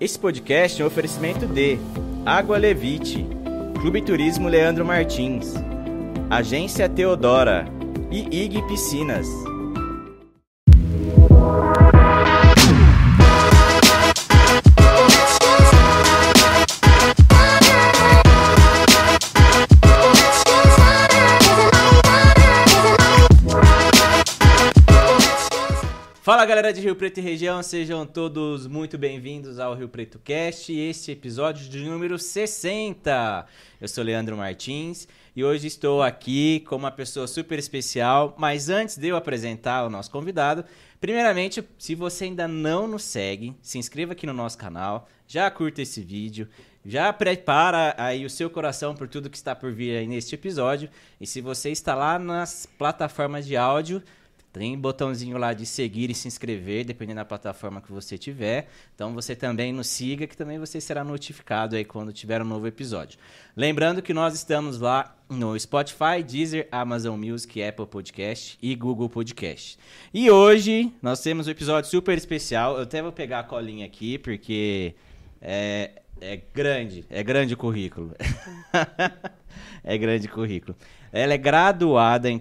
Esse podcast é um oferecimento de Água Levite, Clube Turismo Leandro Martins, Agência Teodora e IG Piscinas. Fala galera de Rio Preto e região, sejam todos muito bem-vindos ao Rio Preto Cast, este episódio de número 60. Eu sou Leandro Martins e hoje estou aqui com uma pessoa super especial, mas antes de eu apresentar o nosso convidado, primeiramente, se você ainda não nos segue, se inscreva aqui no nosso canal, já curta esse vídeo, já prepara aí o seu coração por tudo que está por vir aí neste episódio. E se você está lá nas plataformas de áudio, tem botãozinho lá de seguir e se inscrever, dependendo da plataforma que você tiver. Então você também nos siga, que também você será notificado aí quando tiver um novo episódio. Lembrando que nós estamos lá no Spotify, Deezer, Amazon Music, Apple Podcast e Google Podcast. E hoje nós temos um episódio super especial. Eu até vou pegar a colinha aqui, porque é, é grande, é grande o currículo. é grande o currículo. Ela é graduada em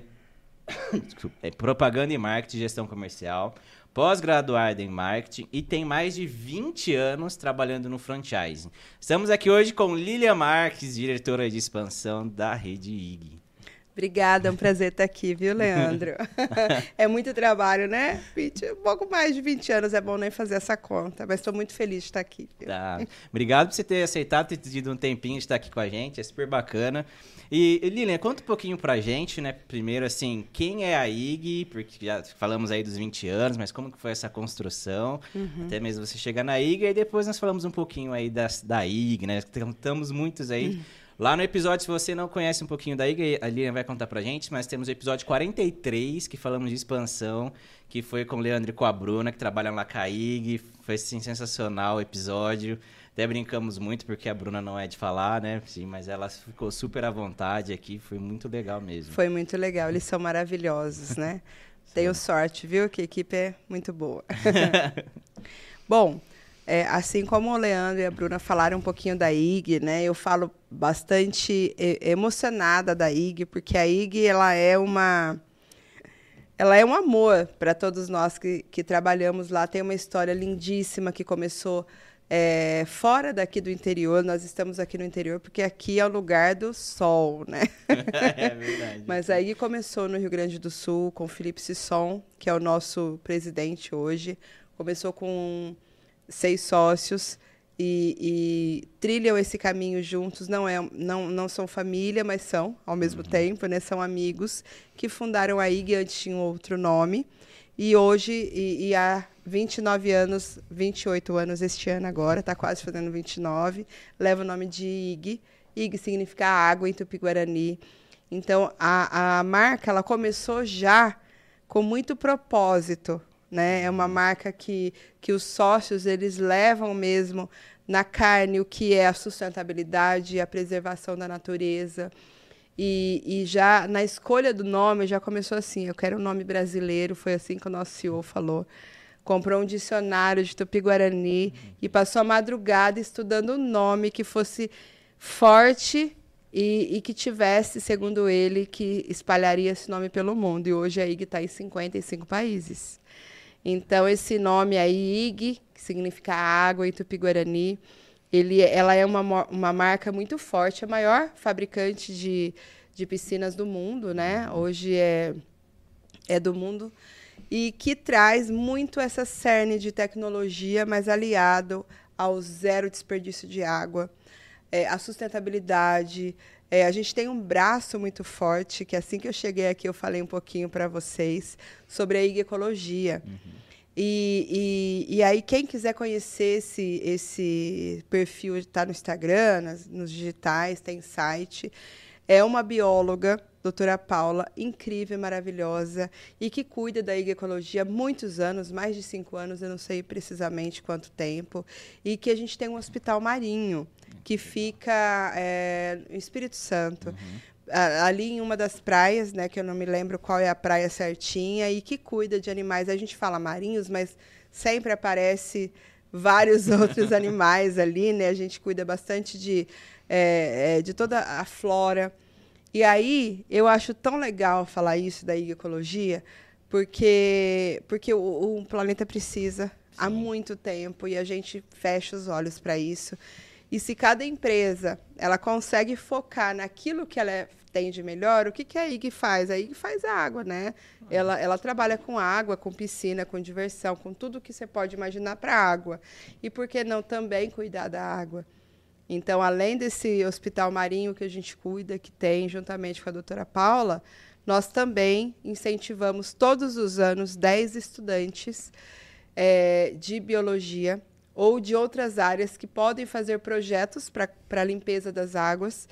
é propaganda e marketing, gestão comercial, pós-graduada em marketing e tem mais de 20 anos trabalhando no franchising. Estamos aqui hoje com Lilia Marques, diretora de expansão da rede IG. Obrigada, é um prazer estar aqui, viu, Leandro? é muito trabalho, né? 20, um pouco mais de 20 anos, é bom nem fazer essa conta, mas estou muito feliz de estar aqui. Tá. Obrigado por você ter aceitado, ter tido um tempinho de estar aqui com a gente, é super bacana. E, Lilian, conta um pouquinho pra gente, né? Primeiro, assim, quem é a IG? Porque já falamos aí dos 20 anos, mas como que foi essa construção? Uhum. Até mesmo você chegar na IG, e depois nós falamos um pouquinho aí das, da IG, né? Estamos muitos aí... Uhum Lá no episódio, se você não conhece um pouquinho da IGA, a Lilian vai contar pra gente, mas temos o episódio 43, que falamos de expansão, que foi com o Leandro e com a Bruna, que trabalham lá com a IG. Foi assim, sensacional o episódio. Até brincamos muito, porque a Bruna não é de falar, né? Sim, mas ela ficou super à vontade aqui, foi muito legal mesmo. Foi muito legal, eles são maravilhosos, né? Tenho sorte, viu? Que a equipe é muito boa. Bom, é, assim como o Leandro e a Bruna falaram um pouquinho da IG, né? Eu falo bastante emocionada da IG, porque a IG ela é uma ela é um amor para todos nós que, que trabalhamos lá. Tem uma história lindíssima que começou é, fora daqui do interior. Nós estamos aqui no interior porque aqui é o lugar do sol, né? é verdade. Mas aí começou no Rio Grande do Sul com Felipe Sisson, que é o nosso presidente hoje. Começou com seis sócios e, e, trilham esse caminho juntos. Não, é, não, não são família, mas são, ao mesmo uhum. tempo, né? são amigos que fundaram a IG, antes tinha outro nome. E hoje, e, e há 29 anos, 28 anos este ano agora, está quase fazendo 29, leva o nome de IG. IG significa água em Tupi-Guarani. Então, a, a marca ela começou já com muito propósito, né? É uma marca que, que os sócios eles levam mesmo na carne o que é a sustentabilidade, a preservação da natureza. E, e já na escolha do nome já começou assim, eu quero um nome brasileiro, foi assim que o nosso CEO falou. Comprou um dicionário de Tupi-Guarani uhum. e passou a madrugada estudando um nome que fosse forte e, e, que tivesse, segundo ele, que espalharia esse nome pelo mundo. E hoje a IG está em 55 países. Então, esse nome aí, IG, que significa água em Tupi-Guarani, ela é uma, uma marca muito forte, a maior fabricante de, de piscinas do mundo, né? Hoje é, é do mundo. E que traz muito essa cerne de tecnologia, mas aliado ao zero desperdício de água, é, a sustentabilidade. É, a gente tem um braço muito forte, que assim que eu cheguei aqui eu falei um pouquinho para vocês sobre a IG Ecologia. Uhum. E, e, e, aí, quem quiser conhecer esse, esse perfil, está no Instagram, nas, nos digitais, tem site. É uma bióloga, doutora Paula, incrível, maravilhosa, e que cuida da ecologia há muitos anos, mais de cinco anos, eu não sei precisamente quanto tempo, e que a gente tem um hospital marinho, que fica é, no Espírito Santo. Uhum ali em uma das praias, né, que eu não me lembro qual é a praia certinha, e que cuida de animais. A gente fala marinhos, mas sempre aparece vários outros animais ali, né? A gente cuida bastante de, é, de toda a flora. E aí, eu acho tão legal falar isso da ecologia, porque, porque o, o planeta precisa Sim. há muito tempo e a gente fecha os olhos para isso. E se cada empresa ela consegue focar naquilo que ela é, tem de melhor, o que, que a IG faz? A IG faz água, né? Ela, ela trabalha com água, com piscina, com diversão, com tudo que você pode imaginar para água. E por que não também cuidar da água? Então, além desse hospital marinho que a gente cuida, que tem juntamente com a doutora Paula, nós também incentivamos todos os anos 10 estudantes é, de biologia ou de outras áreas que podem fazer projetos para a limpeza das águas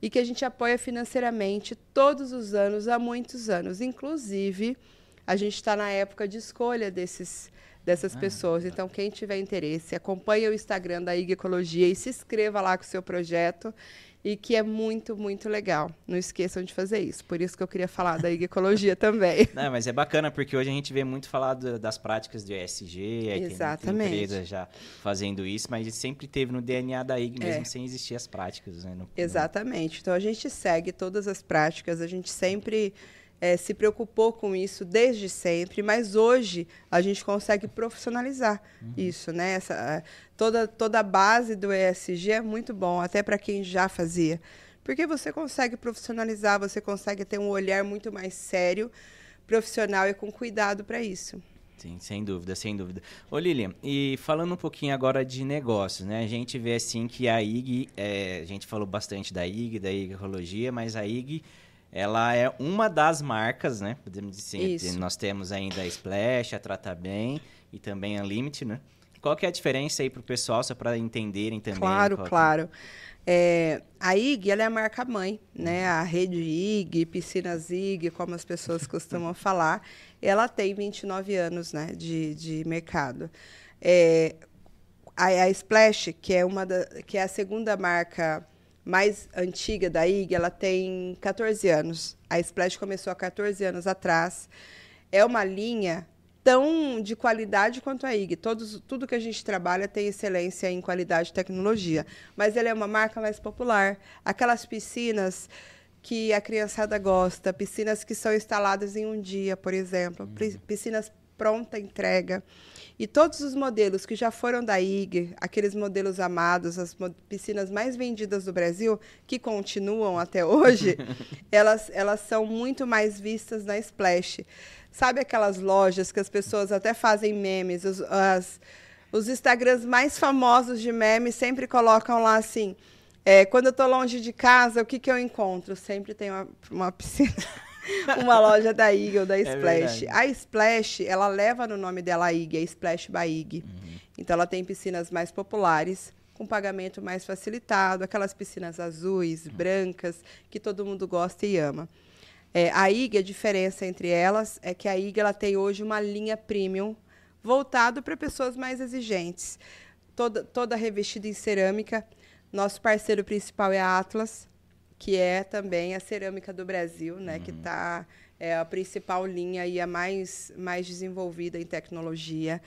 e que a gente apoia financeiramente todos os anos, há muitos anos. Inclusive, a gente está na época de escolha desses, dessas ah, pessoas. Então, quem tiver interesse, acompanhe o Instagram da IG Ecologia e se inscreva lá com o seu projeto e que é muito, muito legal. Não esqueçam de fazer isso. Por isso que eu queria falar da ecologia também. Não, mas é bacana porque hoje a gente vê muito falar do, das práticas do ESG, aí Exatamente. tem empresa já fazendo isso, mas sempre teve no DNA da IG mesmo é. sem existir as práticas, né? No, Exatamente. Então a gente segue todas as práticas, a gente sempre é, se preocupou com isso desde sempre, mas hoje a gente consegue profissionalizar uhum. isso, né? Essa, toda, toda a base do ESG é muito bom, até para quem já fazia. Porque você consegue profissionalizar, você consegue ter um olhar muito mais sério, profissional e com cuidado para isso. Sim, sem dúvida, sem dúvida. Ô Lilian, e falando um pouquinho agora de negócios, né? A gente vê assim que a IG, é, a gente falou bastante da IG, da IG Ecologia, mas a IG ela é uma das marcas, né? Podemos dizer assim. Nós temos ainda a Splash, a Trata Bem e também a Limit, né? Qual que é a diferença aí para o pessoal, só para entenderem também? Claro, claro. É, a IG ela é a marca mãe, né? A rede IG, piscinas IG, como as pessoas costumam falar, ela tem 29 anos né, de, de mercado. É, a, a Splash, que é, uma da, que é a segunda marca mais antiga da IG, ela tem 14 anos. A Splash começou há 14 anos atrás. É uma linha tão de qualidade quanto a IG. Todos, tudo que a gente trabalha tem excelência em qualidade e tecnologia. Mas ela é uma marca mais popular. Aquelas piscinas que a criançada gosta, piscinas que são instaladas em um dia, por exemplo, uhum. piscinas pronta entrega. E todos os modelos que já foram da IG, aqueles modelos amados, as piscinas mais vendidas do Brasil, que continuam até hoje, elas, elas são muito mais vistas na Splash. Sabe aquelas lojas que as pessoas até fazem memes, os, as, os Instagrams mais famosos de memes sempre colocam lá assim. É, quando eu estou longe de casa, o que, que eu encontro? Sempre tem uma, uma piscina. uma loja da IG ou da é Splash. É a Splash, ela leva no nome dela a IG, a Splash by IG. Uhum. Então ela tem piscinas mais populares, com pagamento mais facilitado, aquelas piscinas azuis, uhum. brancas, que todo mundo gosta e ama. É, a IG, a diferença entre elas é que a IG ela tem hoje uma linha premium voltado para pessoas mais exigentes. Toda, toda revestida em cerâmica. Nosso parceiro principal é a Atlas, que é também a cerâmica do Brasil, né, uhum. que está é a principal linha e a mais, mais desenvolvida em tecnologia,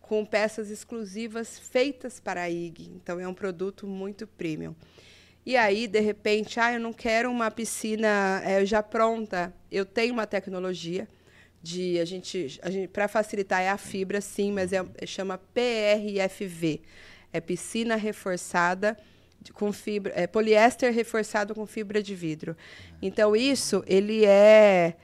com peças exclusivas feitas para a IG. Então é um produto muito premium. E aí, de repente, ah, eu não quero uma piscina é, já pronta. Eu tenho uma tecnologia de a gente, a gente para facilitar é a fibra, sim, mas é, chama PRFV. É piscina reforçada com fibra, é, poliéster reforçado com fibra de vidro. Então isso ele é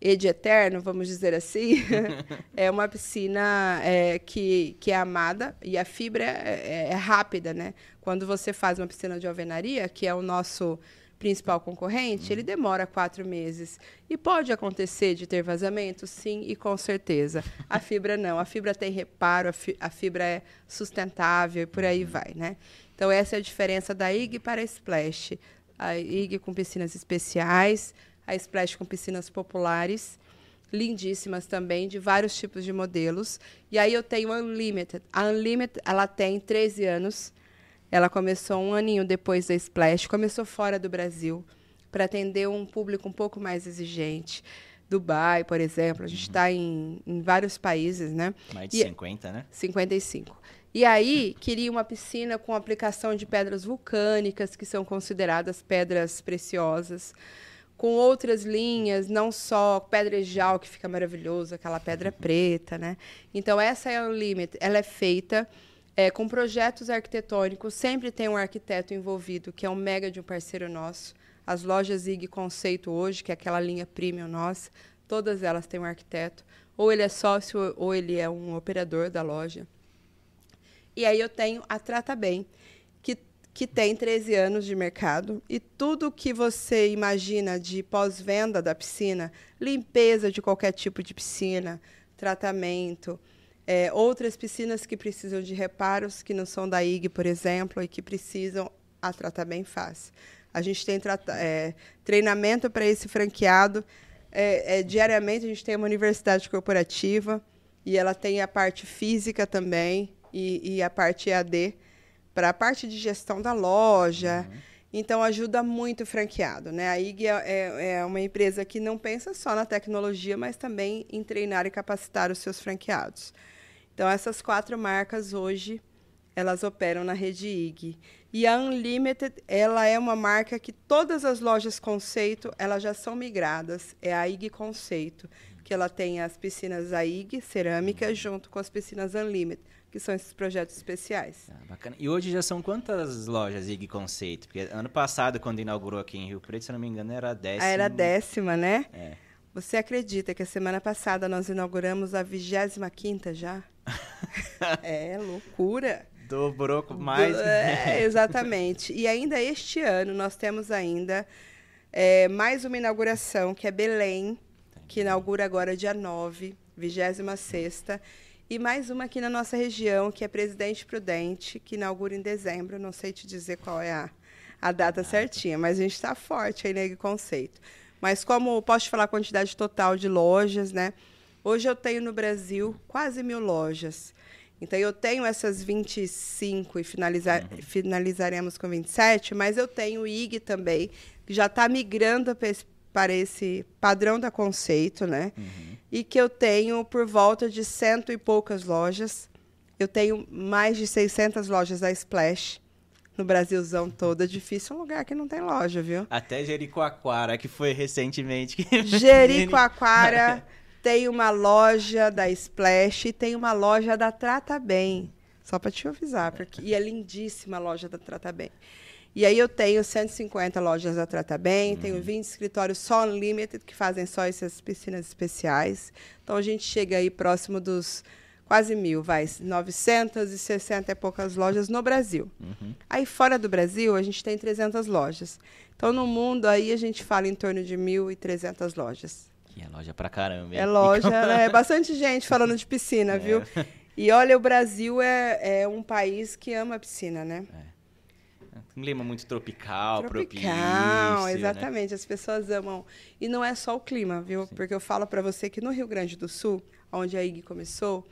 ed eterno, vamos dizer assim. é uma piscina é, que, que é amada e a fibra é, é, rápida, né? Quando você faz uma piscina de alvenaria, que é o nosso principal concorrente, ele demora quatro meses. E pode acontecer de ter vazamento? Sim, e com certeza. A fibra não. A fibra tem reparo, a, fi a fibra é sustentável e por aí vai, né? Então, essa é a diferença da IG para a Splash. A IG com piscinas especiais, a Splash com piscinas populares, lindíssimas também, de vários tipos de modelos. E aí eu tenho a Unlimited. A Unlimited, ela tem 13 anos. Ela começou um aninho depois da Splash, começou fora do Brasil, para atender um público um pouco mais exigente. Dubai, por exemplo, a gente está uhum. em, em vários países, né? Mais de e, 50, né? 55. E aí, queria uma piscina com aplicação de pedras vulcânicas, que são consideradas pedras preciosas, com outras linhas, não só pedrejal, que fica maravilhoso, aquela pedra preta, né? Então, essa é a Unlimited. Ela é feita é, com projetos arquitetônicos, sempre tem um arquiteto envolvido, que é um mega de um parceiro nosso. As lojas IG Conceito hoje, que é aquela linha premium nossa, todas elas têm um arquiteto. Ou ele é sócio, ou ele é um operador da loja. E aí eu tenho a Trata Bem, que, que tem 13 anos de mercado e tudo que você imagina de pós-venda da piscina, limpeza de qualquer tipo de piscina, tratamento, é, outras piscinas que precisam de reparos, que não são da IG, por exemplo, e que precisam, a Trata Bem faz. A gente tem é, treinamento para esse franqueado. É, é, diariamente a gente tem uma universidade corporativa e ela tem a parte física também e, e a parte EAD para a parte de gestão da loja. Uhum. Então, ajuda muito o franqueado. Né? A IG é, é, é, uma empresa que não pensa só na tecnologia, mas também em treinar e capacitar os seus franqueados. Então, essas quatro marcas hoje, elas operam na rede IG. E a Unlimited, ela é uma marca que todas as lojas Conceito, elas já são migradas. É a IG Conceito, que ela tem as piscinas AIG, cerâmica, junto com as piscinas Unlimited que são esses projetos especiais. Ah, bacana. E hoje já são quantas lojas IG Conceito? Porque ano passado, quando inaugurou aqui em Rio Preto, se não me engano, era a décima. Ah, era a décima, né? É. Você acredita que a semana passada nós inauguramos a 25 já? é, loucura. Dobrou mais. Do, é, exatamente. E ainda este ano nós temos ainda é, mais uma inauguração, que é Belém, que inaugura agora dia 9, 26 sexta e mais uma aqui na nossa região, que é Presidente Prudente, que inaugura em dezembro. Não sei te dizer qual é a, a data certinha, mas a gente está forte aí nesse conceito. Mas como posso te falar a quantidade total de lojas, né? Hoje eu tenho no Brasil quase mil lojas. Então eu tenho essas 25 e finalizar, uhum. finalizaremos com 27, mas eu tenho o IG também, que já está migrando para esse, padrão da conceito, né? Uhum e que eu tenho por volta de cento e poucas lojas. Eu tenho mais de 600 lojas da Splash no Brasilzão todo. É difícil um lugar que não tem loja, viu? Até Jericoacoara, que foi recentemente. Jericoacoara tem uma loja da Splash e tem uma loja da Trata Bem. Só para te avisar, porque e é lindíssima a loja da Trata Bem. E aí eu tenho 150 lojas da Trata Bem, uhum. tenho 20 escritórios só Unlimited, que fazem só essas piscinas especiais. Então a gente chega aí próximo dos quase mil, vai, 960 e poucas lojas no Brasil. Uhum. Aí fora do Brasil, a gente tem 300 lojas. Então no mundo aí a gente fala em torno de 1.300 lojas. Que é loja pra caramba. É loja, né? É bastante gente falando de piscina, é. viu? E olha, o Brasil é, é um país que ama piscina, né? É. Um clima muito tropical, tropical propício, né? exatamente. Né? As pessoas amam. E não é só o clima, viu? Sim. Porque eu falo para você que no Rio Grande do Sul, onde a IG começou,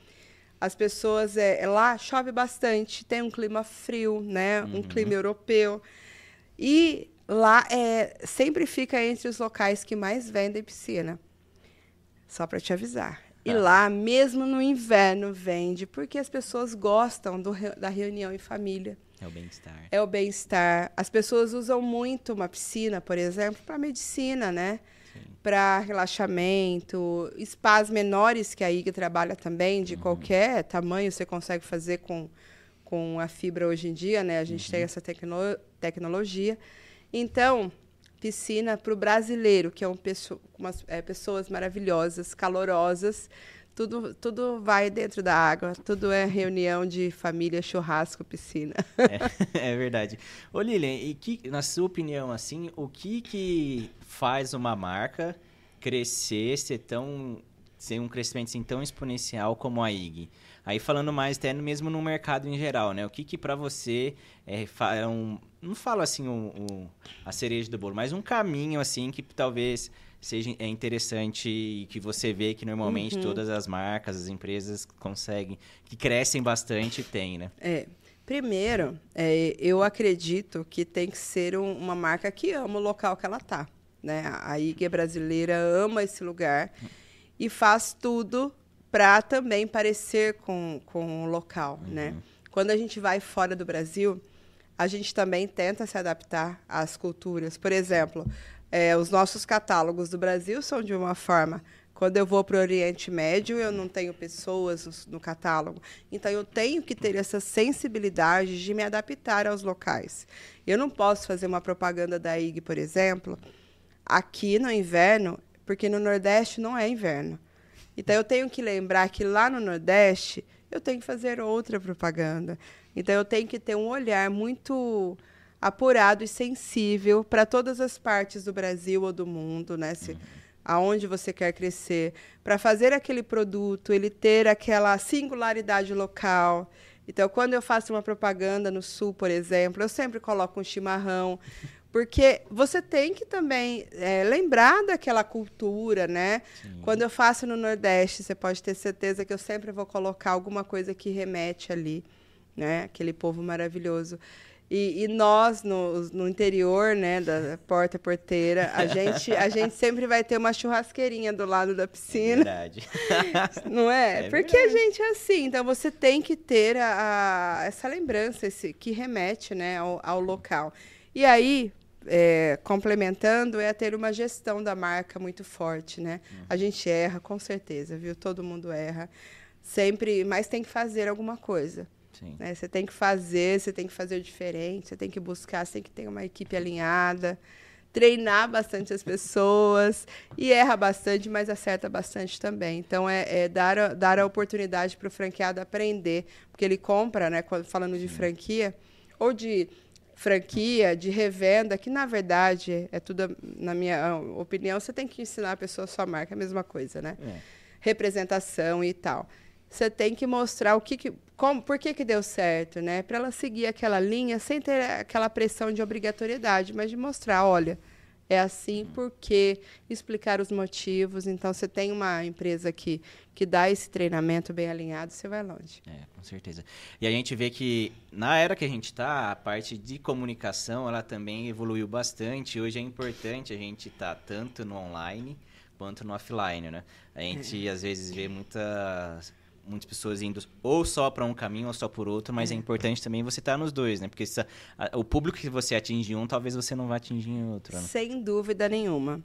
as pessoas é, é, lá chove bastante, tem um clima frio, né? Uhum. Um clima europeu. E lá é, sempre fica entre os locais que mais vendem piscina. Só para te avisar. E tá. lá, mesmo no inverno, vende, porque as pessoas gostam do, da reunião em família. É o bem-estar. É o bem-estar. As pessoas usam muito uma piscina, por exemplo, para medicina, né? Para relaxamento, spas menores que a IG trabalha também, de uhum. qualquer tamanho, você consegue fazer com, com a fibra hoje em dia, né? A gente uhum. tem essa tecno tecnologia. Então, piscina para o brasileiro, que é um peço umas, é, pessoas maravilhosas, calorosas, tudo, tudo vai dentro da água, tudo é reunião de família, churrasco, piscina. É, é verdade. Ô Lilian, e que, na sua opinião, assim, o que que faz uma marca crescer, ser tão ser um crescimento assim, tão exponencial como a IG? Aí falando mais até mesmo no mercado em geral, né? O que que para você é, é, um, não falo assim a cereja do bolo, mas um caminho assim que talvez seja é interessante e que você vê que normalmente uhum. todas as marcas, as empresas conseguem, que crescem bastante, tem, né? É. Primeiro, é, eu acredito que tem que ser um, uma marca que ama o local que ela está. Né? A IG brasileira ama esse lugar e faz tudo para também parecer com, com o local, uhum. né? quando a gente vai fora do Brasil, a gente também tenta se adaptar às culturas. Por exemplo, é, os nossos catálogos do Brasil são de uma forma. Quando eu vou para o Oriente Médio, eu não tenho pessoas no, no, catálogo. Então, eu tenho que ter essa sensibilidade de me adaptar aos locais. Eu não posso fazer uma propaganda da IG, por exemplo, aqui no inverno, porque no Nordeste não é inverno. Então, eu tenho que lembrar que lá no Nordeste, eu tenho que fazer outra propaganda. Então, eu tenho que ter um olhar muito apurado e sensível para todas as partes do Brasil ou do mundo, né? Se, aonde você quer crescer, para fazer aquele produto, ele ter aquela singularidade local. Então, quando eu faço uma propaganda no Sul, por exemplo, eu sempre coloco um chimarrão, porque você tem que também é, lembrar daquela cultura, né? Sim. Quando eu faço no Nordeste, você pode ter certeza que eu sempre vou colocar alguma coisa que remete ali, né? Aquele povo maravilhoso. E, e, nós, no, no interior, né, da porta porteira, a gente, a gente sempre vai ter uma churrasqueirinha do lado da piscina. É verdade. Não é? é Porque verdade. a gente é assim. Então, você tem que ter a, a essa lembrança esse, que remete né, ao, ao local. E aí, é, complementando, é ter uma gestão da marca muito forte, né? Uhum. A gente erra, com certeza, viu? Todo mundo erra. Sempre, mas tem que fazer alguma coisa. Né? Você tem que fazer, você tem que fazer diferente, você tem que buscar, você tem que ter uma equipe alinhada, treinar bastante as pessoas e erra bastante, mas acerta bastante também. Então é, é dar, a, dar a oportunidade para o franqueado aprender, porque ele compra, né? Falando de franquia ou de franquia, de revenda, que na verdade é tudo, na minha opinião, você tem que ensinar a pessoa a sua marca, é a mesma coisa, né? É. Representação e tal você tem que mostrar o que, que como, por que, que deu certo, né? Para ela seguir aquela linha sem ter aquela pressão de obrigatoriedade, mas de mostrar, olha, é assim porque explicar os motivos. Então, você tem uma empresa que, que dá esse treinamento bem alinhado, você vai longe. É, com certeza. E a gente vê que na era que a gente está, a parte de comunicação, ela também evoluiu bastante. Hoje é importante a gente estar tá tanto no online quanto no offline, né? A gente é. às vezes vê muitas muitas pessoas indo ou só para um caminho ou só por outro, mas é, é importante também você estar tá nos dois, né? Porque se a, o público que você atinge em um, talvez você não vá atingir em outro. Né? Sem dúvida nenhuma.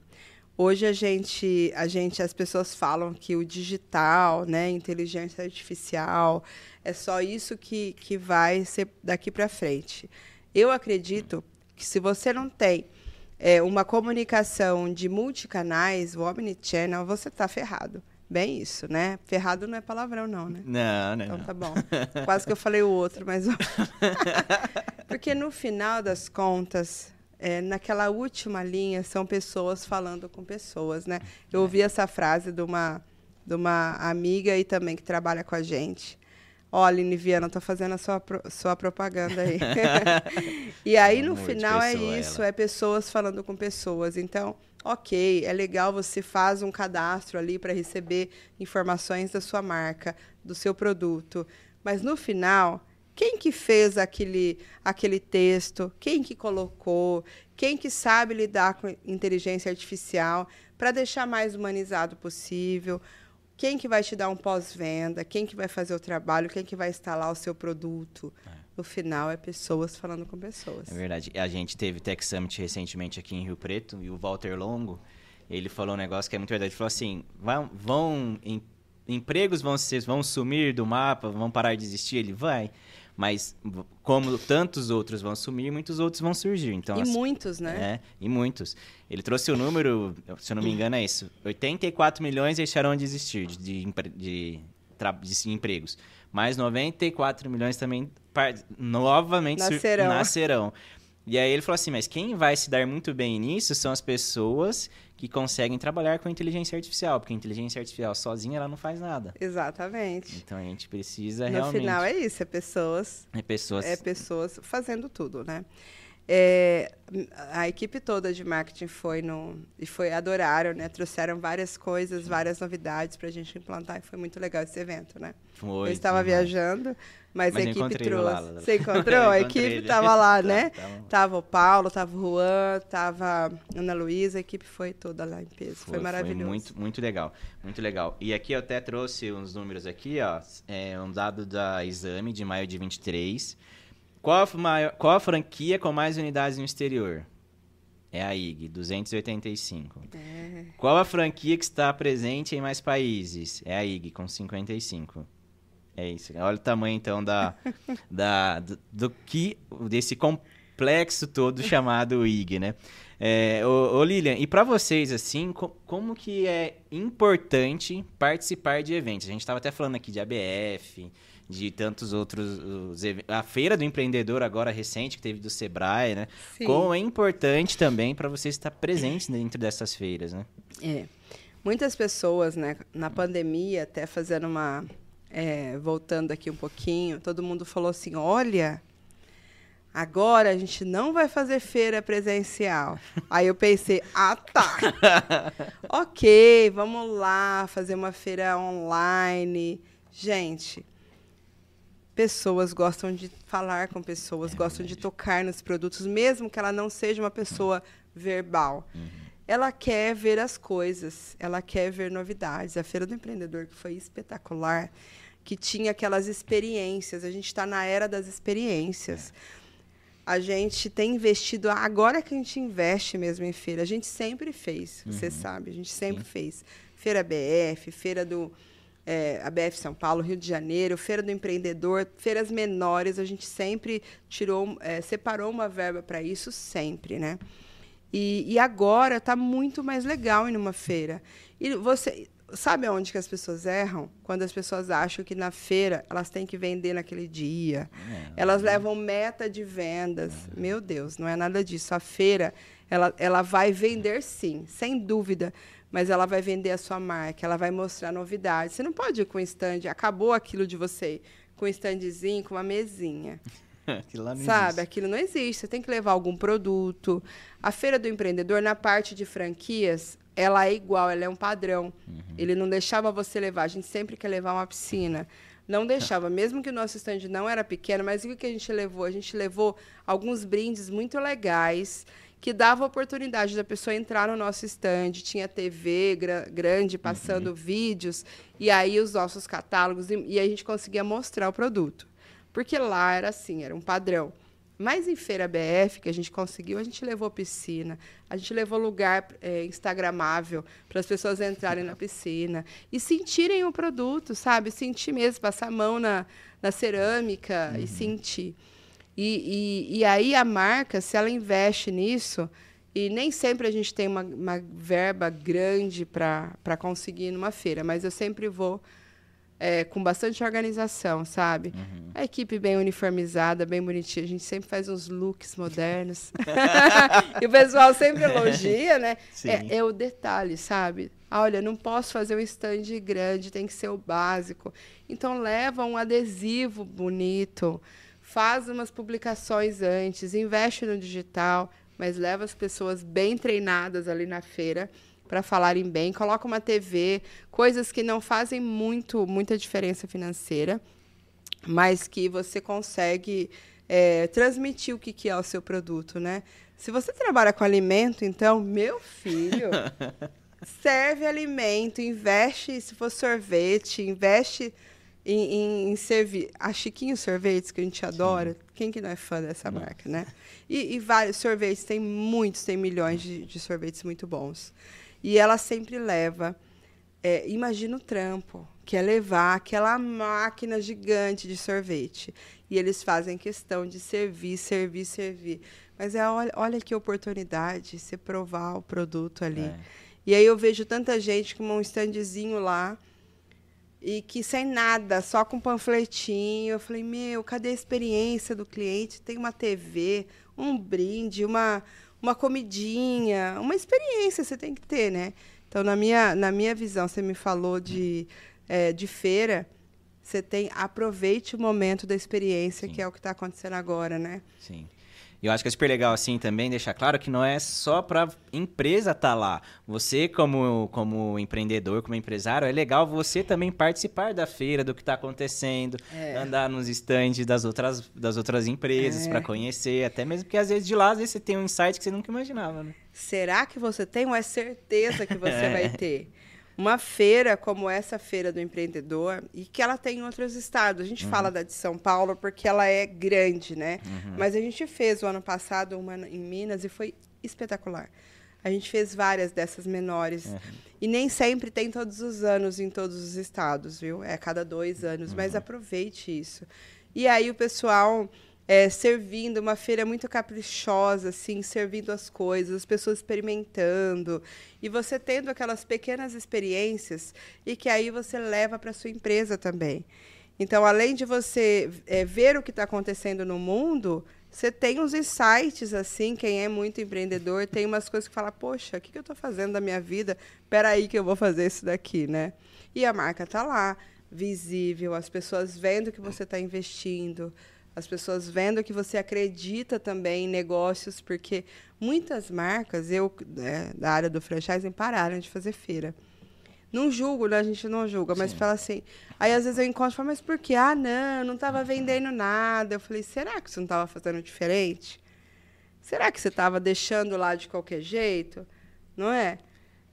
Hoje a gente, a gente, as pessoas falam que o digital, né, inteligência artificial, é só isso que, que vai ser daqui para frente. Eu acredito que se você não tem é, uma comunicação de multicanais, o omnichannel, você está ferrado. Bem isso, né? Ferrado não é palavrão, não, né? Não, não. Então não. tá bom. Quase que eu falei o outro, mas. Porque no final das contas, é, naquela última linha, são pessoas falando com pessoas, né? Eu ouvi essa frase de uma, de uma amiga e também que trabalha com a gente. Olha, Aline Viana, estou fazendo a sua, sua propaganda aí. e aí, no final, é isso: ela. é pessoas falando com pessoas. Então, ok, é legal, você faz um cadastro ali para receber informações da sua marca, do seu produto. Mas no final, quem que fez aquele, aquele texto? Quem que colocou? Quem que sabe lidar com inteligência artificial para deixar mais humanizado possível? Quem que vai te dar um pós-venda? Quem que vai fazer o trabalho? Quem que vai instalar o seu produto? É no final é pessoas falando com pessoas. É verdade. A gente teve Tech Summit recentemente aqui em Rio Preto e o Walter Longo, ele falou um negócio que é muito verdade. Ele falou assim: vão, vão em, empregos vão, vão sumir do mapa, vão parar de existir? Ele vai. Mas como tantos outros vão sumir, muitos outros vão surgir. Então, e assim, muitos, né? É, e muitos. Ele trouxe o número, se eu não me engano, é isso. 84 milhões deixarão de existir de, de, de, de empregos. Mais 94 milhões também novamente nascerão. nascerão. E aí ele falou assim, mas quem vai se dar muito bem nisso são as pessoas que conseguem trabalhar com inteligência artificial, porque a inteligência artificial sozinha ela não faz nada. Exatamente. Então a gente precisa no realmente. No final é isso, é pessoas. É pessoas. É pessoas fazendo tudo, né? É, a equipe toda de marketing foi no e foi adoraram, né? Trouxeram várias coisas, várias novidades para a gente implantar e foi muito legal esse evento, né? Foi, Eu estava demais. viajando, mas, Mas a equipe trouxe. lá, lá. Você encontrou? A equipe estava lá, Tá, né? tava. Tava o Paulo, tava o Juan, tava a Ana Luísa, a equipe foi toda lá em peso. Foi, maravilhoso. muito, muito legal, muito legal. E aqui eu até trouxe uns números aqui, ó. É um dado da Exame de maio de 23. Qual a, maior, qual a franquia com mais unidades no exterior? É a IG, 285. É. Qual a franquia que está presente em mais países? É a IG, com 55. É isso. Olha o tamanho, então, da, da, do, do que, desse complexo todo chamado IG, né? É, ô, ô Lilian, e para vocês, assim, co- como que é importante participar de eventos? A gente estava até falando aqui de ABF, de tantos outros... a Feira do Empreendedor agora recente, que teve do Sebrae, né? Sim. Como é importante também para você estar presente dentro dessas feiras, né? É. Muitas pessoas, né, na pandemia, até fazendo uma. é, voltando aqui um pouquinho, todo mundo falou assim: olha, agora a gente não vai fazer feira presencial. Aí eu pensei: ah, tá. ok, vamos lá, fazer uma feira online. Gente. Pessoas gostam de falar com pessoas, gostam de tocar nos produtos, mesmo que ela não seja uma pessoa verbal ela quer ver as coisas, ela quer ver novidades. A Feira do Empreendedor, que foi espetacular, que tinha aquelas experiências. A gente está na era das experiências. A gente tem investido, agora que a gente investe mesmo em feira, a gente sempre fez, você sabe, a gente sempre fez. Feira BF, Feira do é, ABF São Paulo, Rio de Janeiro, Feira do Empreendedor, feiras menores, a gente sempre tirou, é, separou uma verba para isso, sempre, né? E, e agora está muito mais legal ir numa feira. E você sabe aonde que as pessoas erram? Quando as pessoas acham que na feira elas têm que vender naquele dia. Elas levam meta de vendas. Meu Deus, não é nada disso. A feira ela, ela vai vender sim, sem dúvida. Mas ela vai vender a sua marca, ela vai mostrar novidades. Você não pode ir com um stand, acabou aquilo de você, com um standzinho, com uma mesinha. Aquilo lá não Sabe, existe. aquilo não existe. Você tem que levar algum produto. A feira do empreendedor, na parte de franquias, ela é igual, ela é um padrão. Uhum. Ele não deixava você levar. A gente sempre quer levar uma piscina. Não deixava, mesmo que o nosso stand não era pequeno, mas o que a gente levou? A gente levou alguns brindes muito legais que dava oportunidade da pessoa entrar no nosso stand. Tinha TV gra- grande passando vídeos, e aí os nossos catálogos, e, e a gente conseguia mostrar o produto. Porque lá era assim, era um padrão. Mas em Feira BF, que a gente conseguiu, a gente levou piscina, a gente levou lugar é, instagramável para as pessoas entrarem na piscina e sentirem o produto, sabe? Sentir mesmo, passar a mão na, na cerâmica e sentir. E, e, e aí a marca, se ela investe nisso, e nem sempre a gente tem uma, uma verba grande para conseguir ir numa feira, mas eu sempre vou é, com bastante organização, sabe? A equipe bem uniformizada, bem bonitinha. A gente sempre faz uns looks modernos. e o pessoal sempre elogia, né? É, é o detalhe, sabe? Ah, olha, não posso fazer um stand grande, tem que ser o básico. Então leva um adesivo bonito, faz umas publicações antes, investe no digital, mas leva as pessoas bem treinadas ali na feira para falarem bem, coloca uma TV, coisas que não fazem muito muita diferença financeira, mas que você consegue é, transmitir o que, que é o seu produto, né? Se você trabalha com alimento, então, meu filho, serve alimento, investe, se for sorvete, investe em, em, em servir. A Chiquinho Sorvetes, que a gente adora, quem que não é fã dessa marca, né? E, e vários sorvetes, tem muitos, tem milhões de, de sorvetes muito bons. E ela sempre leva, é, imagina o trampo, que é levar aquela máquina gigante de sorvete. E eles fazem questão de servir, servir, servir. Mas é, olha, olha que oportunidade, você provar o produto ali. É. E aí eu vejo tanta gente com um standzinho lá e que sem nada, só com panfletinho. Eu falei, meu, cadê a experiência do cliente? Tem uma TV, um brinde, uma, uma comidinha, uma experiência você tem que ter, né? Então, na minha, na minha visão, você me falou de, é, de feira. você tem aproveite o momento da experiência, Sim. que é o que está acontecendo agora, né? Sim. E eu acho que é super legal, assim, também deixar claro que não é só para empresa estar tá lá. Você, como, como empreendedor, como empresário, é legal você também participar da feira, do que está acontecendo, é. andar nos estandes das outras, das outras empresas é. para conhecer, até mesmo porque às vezes de lá, às vezes você tem um insight que você nunca imaginava, né? Será que você tem? Ou é certeza que você vai ter? Uma feira como essa feira do empreendedor e que ela tem em outros estados. A gente uhum. fala da de São Paulo porque ela é grande, né? Uhum. Mas a gente fez o ano passado uma em Minas e foi espetacular. A gente fez várias dessas menores. Uhum. E nem sempre tem todos os anos em todos os estados, viu? É cada dois anos. Mas uhum. aproveite isso. E aí o pessoal é, servindo, uma feira muito caprichosa, assim, servindo as coisas, as pessoas experimentando, e você tendo aquelas pequenas experiências e que aí você leva para sua empresa também. Então, além de você é, ver o que está acontecendo no mundo, você tem uns insights, assim, quem é muito empreendedor, tem umas coisas que fala, poxa, o que, eu estou fazendo da minha vida? Espera aí que eu vou fazer isso daqui, né? E a marca está lá, visível, as pessoas vendo que você está investindo, as pessoas vendo que você acredita também em negócios, porque muitas marcas, eu né, da área do franchising, pararam de fazer feira. Não julgo, né? a gente não julga, mas Sim. fala assim. Aí às vezes eu encontro e falo, mas por quê? Ah, não, não estava vendendo nada. Eu falei, será que você não estava fazendo diferente? Será que você estava deixando lá de qualquer jeito? Não é?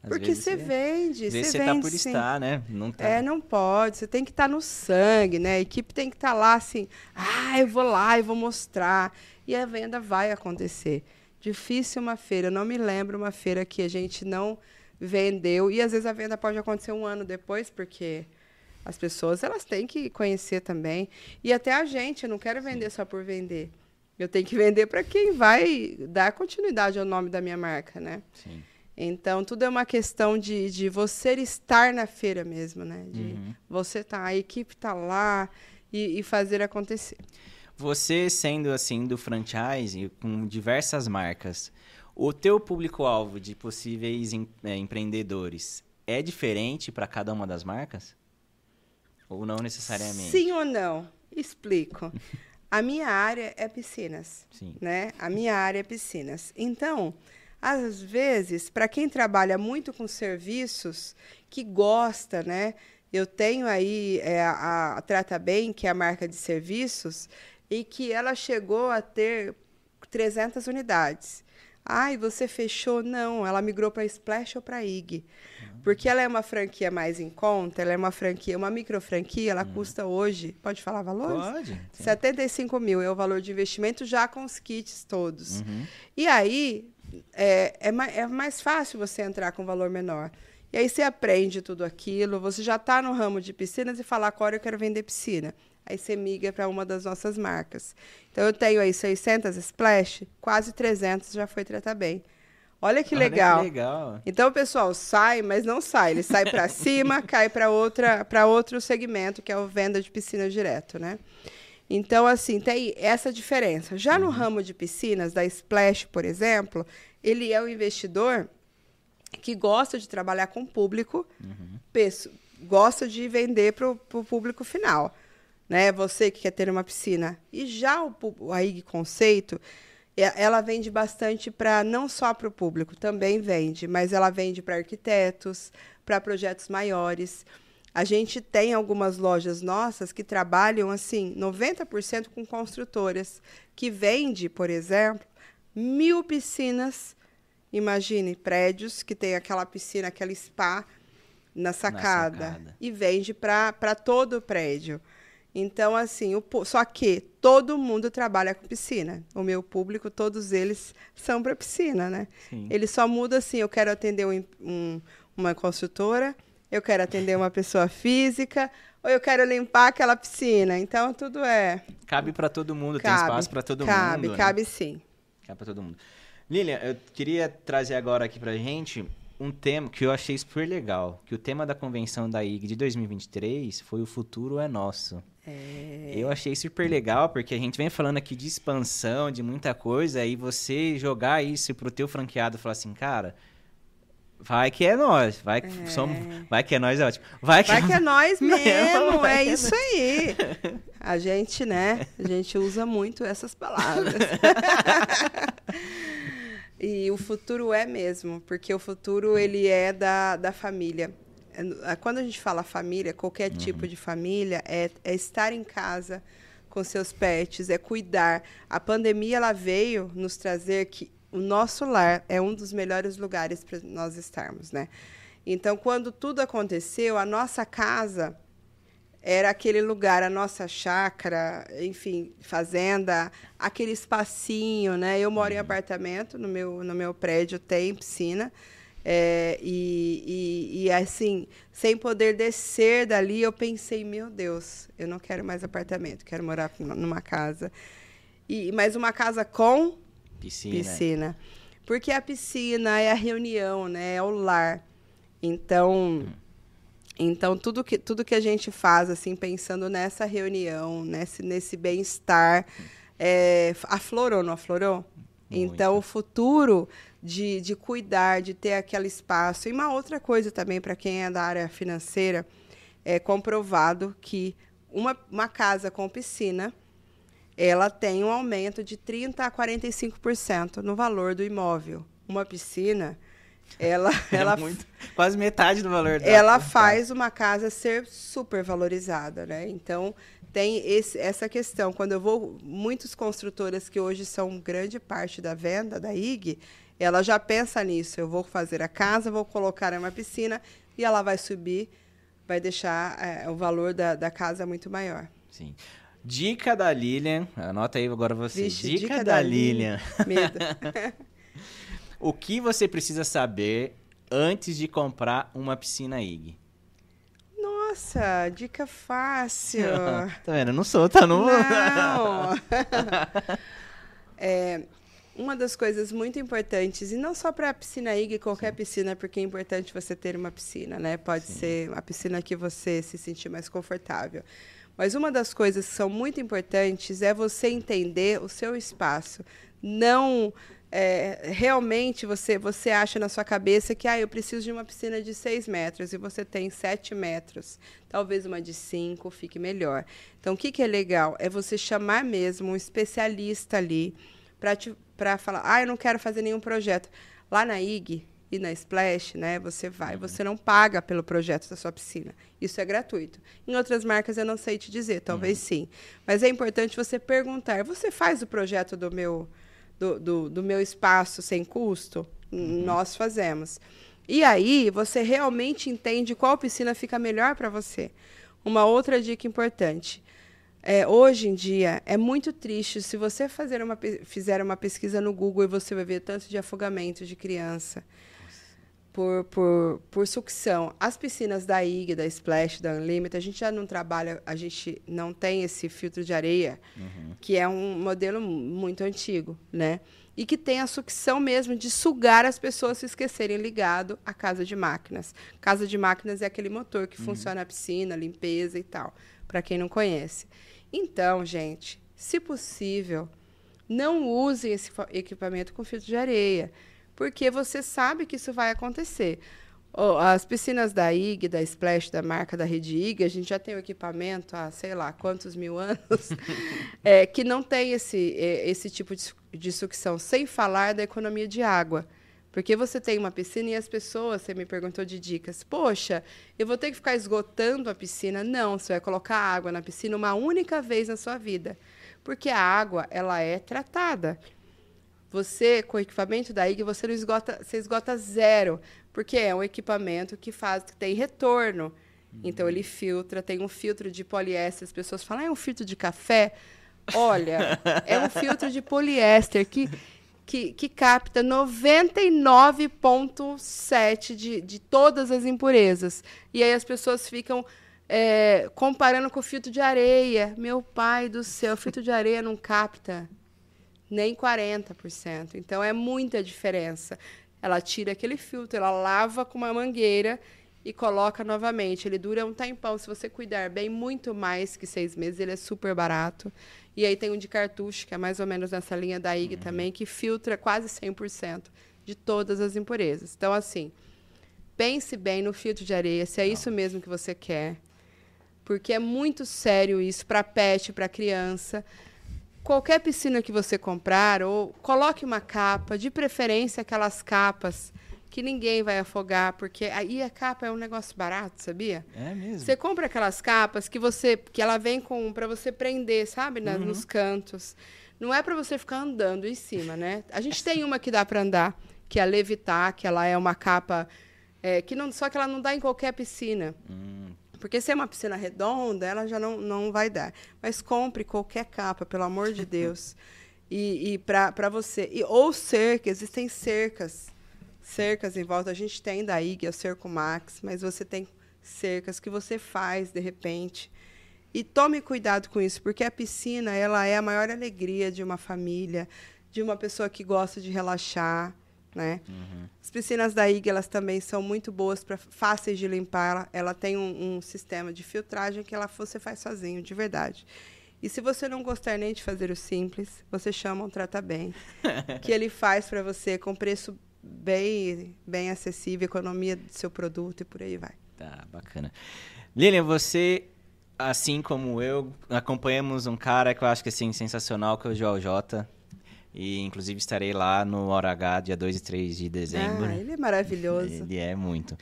Às Porque você vende, você você tá por sim. estar, né? Não tá. É, não pode. Você tem que estar tá no sangue, né? A equipe tem que estar tá lá assim, ah, eu vou lá e vou mostrar. E a venda vai acontecer. Difícil uma feira. Eu não me lembro uma feira que a gente não vendeu. E às vezes a venda pode acontecer um ano depois, porque as pessoas elas têm que conhecer também. E até a gente, eu não quero vender sim. só por vender. Eu tenho que vender para quem vai dar continuidade ao nome da minha marca, né? Sim. Então, tudo é uma questão de, de você estar na feira mesmo, né? De uhum. você tá, a equipe tá lá e, e, fazer acontecer. Você sendo assim do franchise com diversas marcas, o teu público-alvo de possíveis em, é, empreendedores é diferente para cada uma das marcas? Ou não necessariamente? Sim ou não? Explico. a minha área é piscinas, Sim. né? A minha área é piscinas. Então, às vezes, para quem trabalha muito com serviços, que gosta, né? Eu tenho aí é, a, a Trata Bem, que é a marca de serviços, e que ela chegou a ter 300 unidades. Ai, você fechou? Não, ela migrou para Splash ou para IG. Porque ela é uma franquia mais em conta, ela é uma franquia, uma micro franquia, ela uhum. custa hoje, pode falar valores? Pode. Sim. 75 mil é o valor de investimento já com os kits todos. Uhum. E aí, é, é, mais, é mais fácil você entrar com valor menor. E aí você aprende tudo aquilo, você já está no ramo de piscinas e fala, agora eu quero vender piscina. Aí você migra para uma das nossas marcas. Então eu tenho aí 600 Splash, quase 300 já foi tratar bem. Olha que legal. Olha que legal. Então o pessoal sai, mas não sai. Ele sai para cima, cai para outra, para outro segmento que é o venda de piscina direto, né? Então, assim, tem essa diferença. Já uhum. no ramo de piscinas, da Splash, por exemplo, ele é o investidor que gosta de trabalhar com o público, uhum. gosta de vender para o público final. Né? Você que quer ter uma piscina. E já o, o IG Conceito, ela vende bastante para não só para o público, também vende, mas ela vende para arquitetos, para projetos maiores. A gente tem algumas lojas nossas que trabalham assim, 90% com construtoras, que vende, por exemplo, mil piscinas. Imagine prédios que tem aquela piscina, aquela spa na sacada, na sacada. e vende para todo o prédio. Então, assim, o, só que todo mundo trabalha com piscina. O meu público, todos eles são para piscina, né? Sim. Ele só muda assim, eu quero atender um, um, uma construtora, eu quero atender uma pessoa física, ou eu quero limpar aquela piscina. Então tudo é. Cabe para todo mundo, cabe, tem espaço para todo cabe, mundo. Cabe, cabe né? sim. Cabe para todo mundo. Lilian, eu queria trazer agora aqui pra gente um tema que eu achei super legal, que o tema da convenção da IG de 2023 foi o futuro é nosso. É... Eu achei super legal, porque a gente vem falando aqui de expansão, de muita coisa, e você jogar isso pro teu franqueado e falar assim, cara, Vai que é nós. Vai que, É. somos, vai que é nós é ótimo. Vai que, Vai que é nós mesmo, é é isso aí. A gente, né? A gente usa muito essas palavras. e o futuro é mesmo, porque o futuro ele é da, da família. É, Quando a gente fala família, qualquer tipo de família, é, é estar em casa com seus pets, é cuidar. A pandemia ela veio nos trazer que o nosso lar é um dos melhores lugares para nós estarmos, né? Então, quando tudo aconteceu, a nossa casa era aquele lugar, a nossa chácara, enfim, fazenda, aquele espacinho, né? Eu moro em apartamento, no meu, no meu prédio tem piscina. é, e, e, e, assim, sem poder descer dali, eu pensei, meu Deus, eu não quero mais apartamento, quero morar numa casa. E, mas uma casa com Piscina. piscina. Porque a piscina é a reunião, né? É o lar. Então, então tudo que tudo que a gente faz assim pensando nessa reunião, nesse nesse bem-estar, é, aflorou, não aflorou? Então, o futuro de, de cuidar, de ter aquele espaço. E uma outra coisa também, para quem é da área financeira, é comprovado que uma, uma casa com piscina ela tem um aumento de 30% a 45% no valor do imóvel. Uma piscina, ela, É ela, muito- quase metade do valor da ela faz uma casa ser super valorizada, né? Então tem esse- essa questão. Quando eu vou, muitas construtoras que hoje são grande parte da venda da IG, ela já pensa nisso. Eu vou fazer a casa, vou colocar uma piscina e ela vai subir, vai deixar é, o valor da, da casa muito maior. Sim. Dica da Lilian. Anota aí agora você. Vixe, dica, dica da, da Lilian. Medo. O que você precisa saber antes de comprar uma piscina IG? Nossa, dica fácil. tá vendo? Eu não sou, tá no. Não. É, uma das coisas muito importantes, e não só para a piscina IG, qualquer piscina, porque é importante você ter uma piscina, né? Pode ser uma piscina que você se sentir mais confortável. Mas uma das coisas que são muito importantes é você entender o seu espaço. Não é, realmente você, você acha na sua cabeça que ah, eu preciso de uma piscina de 6 metros e você tem 7 metros. Talvez uma de 5 fique melhor. Então, o que, que é legal? É você chamar mesmo um especialista ali para falar, ah, eu não quero fazer nenhum projeto. Lá na IG e na Splash, né, você vai, você não paga pelo projeto da sua piscina. Isso é gratuito. Em outras marcas eu não sei te dizer, talvez sim. Mas é importante você perguntar, você faz o projeto do meu do, do, do meu espaço sem custo? Nós fazemos. E aí você realmente entende qual piscina fica melhor para você. Uma outra dica importante. É, hoje em dia é muito triste se você fazer uma, fizer uma pesquisa no Google e você vai ver tanto de afogamento de criança por, por, por sucção. As piscinas da IG, da Splash, da Unlimited, a gente já não trabalha, a gente não tem esse filtro de areia, que é um modelo muito antigo, né? E que tem a sucção mesmo de sugar as pessoas se esquecerem ligado à casa de máquinas. Casa de máquinas é aquele motor que funciona a piscina, limpeza e tal, para quem não conhece. Então, gente, se possível, não usem esse equipamento com filtro de areia, porque você sabe que isso vai acontecer. As piscinas da IG, da Splash, da marca da Rede IG, a gente já tem o equipamento há sei lá quantos mil anos, é, que não tem esse, é, esse tipo de, de sucção, sem falar da economia de água. Porque você tem uma piscina e as pessoas, você me perguntou de dicas, poxa, eu vou ter que ficar esgotando a piscina? Não, você vai colocar água na piscina uma única vez na sua vida. Porque a água, ela é tratada. Você, com o equipamento da IG, você não esgota, você esgota zero, porque é um equipamento que faz, que tem retorno. Então ele filtra, tem um filtro de poliéster. As pessoas falam, ah, é um filtro de café. Olha, é um filtro de poliéster que, que, que capta 99,7% de, de todas as impurezas. E aí as pessoas ficam é, comparando com o filtro de areia. Meu pai do céu, filtro de areia não capta nem 40%. Então é muita diferença. Ela tira aquele filtro, ela lava com uma mangueira e coloca novamente. Ele dura um tempão. Se você cuidar bem, muito mais que seis meses. Ele é super barato. E aí tem um de cartucho, que é mais ou menos nessa linha da IG também, que filtra quase 100% de todas as impurezas. Então, assim, pense bem no filtro de areia, se é isso mesmo que você quer. Porque é muito sério isso para pet, para criança. Qualquer piscina que você comprar, ou coloque uma capa, de preferência aquelas capas que ninguém vai afogar, porque aí a capa é um negócio barato, sabia? É mesmo. Você compra aquelas capas que você que ela vem com para você prender, sabe, Na, Uhum. nos cantos. Não é para você ficar andando em cima, né? A gente tem uma que dá para andar, que é a Levitar, que ela é uma capa é, que não só que ela não dá em qualquer piscina. Hum, Porque se é uma piscina redonda, ela já não, não vai dar. Mas compre qualquer capa, pelo amor de Deus. E, e para você. E, ou cerca, existem cercas. Cercas em volta. A gente tem da IG, o Cerco Max, mas você tem cercas que você faz de repente. E tome cuidado com isso, porque a piscina ela é a maior alegria de uma família, de uma pessoa que gosta de relaxar, né? As piscinas da IG elas também são muito boas para fáceis de limpar. Ela, ela tem um, um sistema de filtragem que ela você faz sozinho, de verdade. E se você não gostar nem de fazer o simples, você chama um Trata Bem, que ele faz para você com preço bem bem acessível, economia do seu produto e por aí vai. Tá, bacana. Lilian, você, assim como eu, acompanhamos um cara que eu acho que assim, sensacional, que é o Joel J. E inclusive estarei lá no Hora H, dia 2 e 3 de dezembro. Ah, ele é maravilhoso. Ele é muito.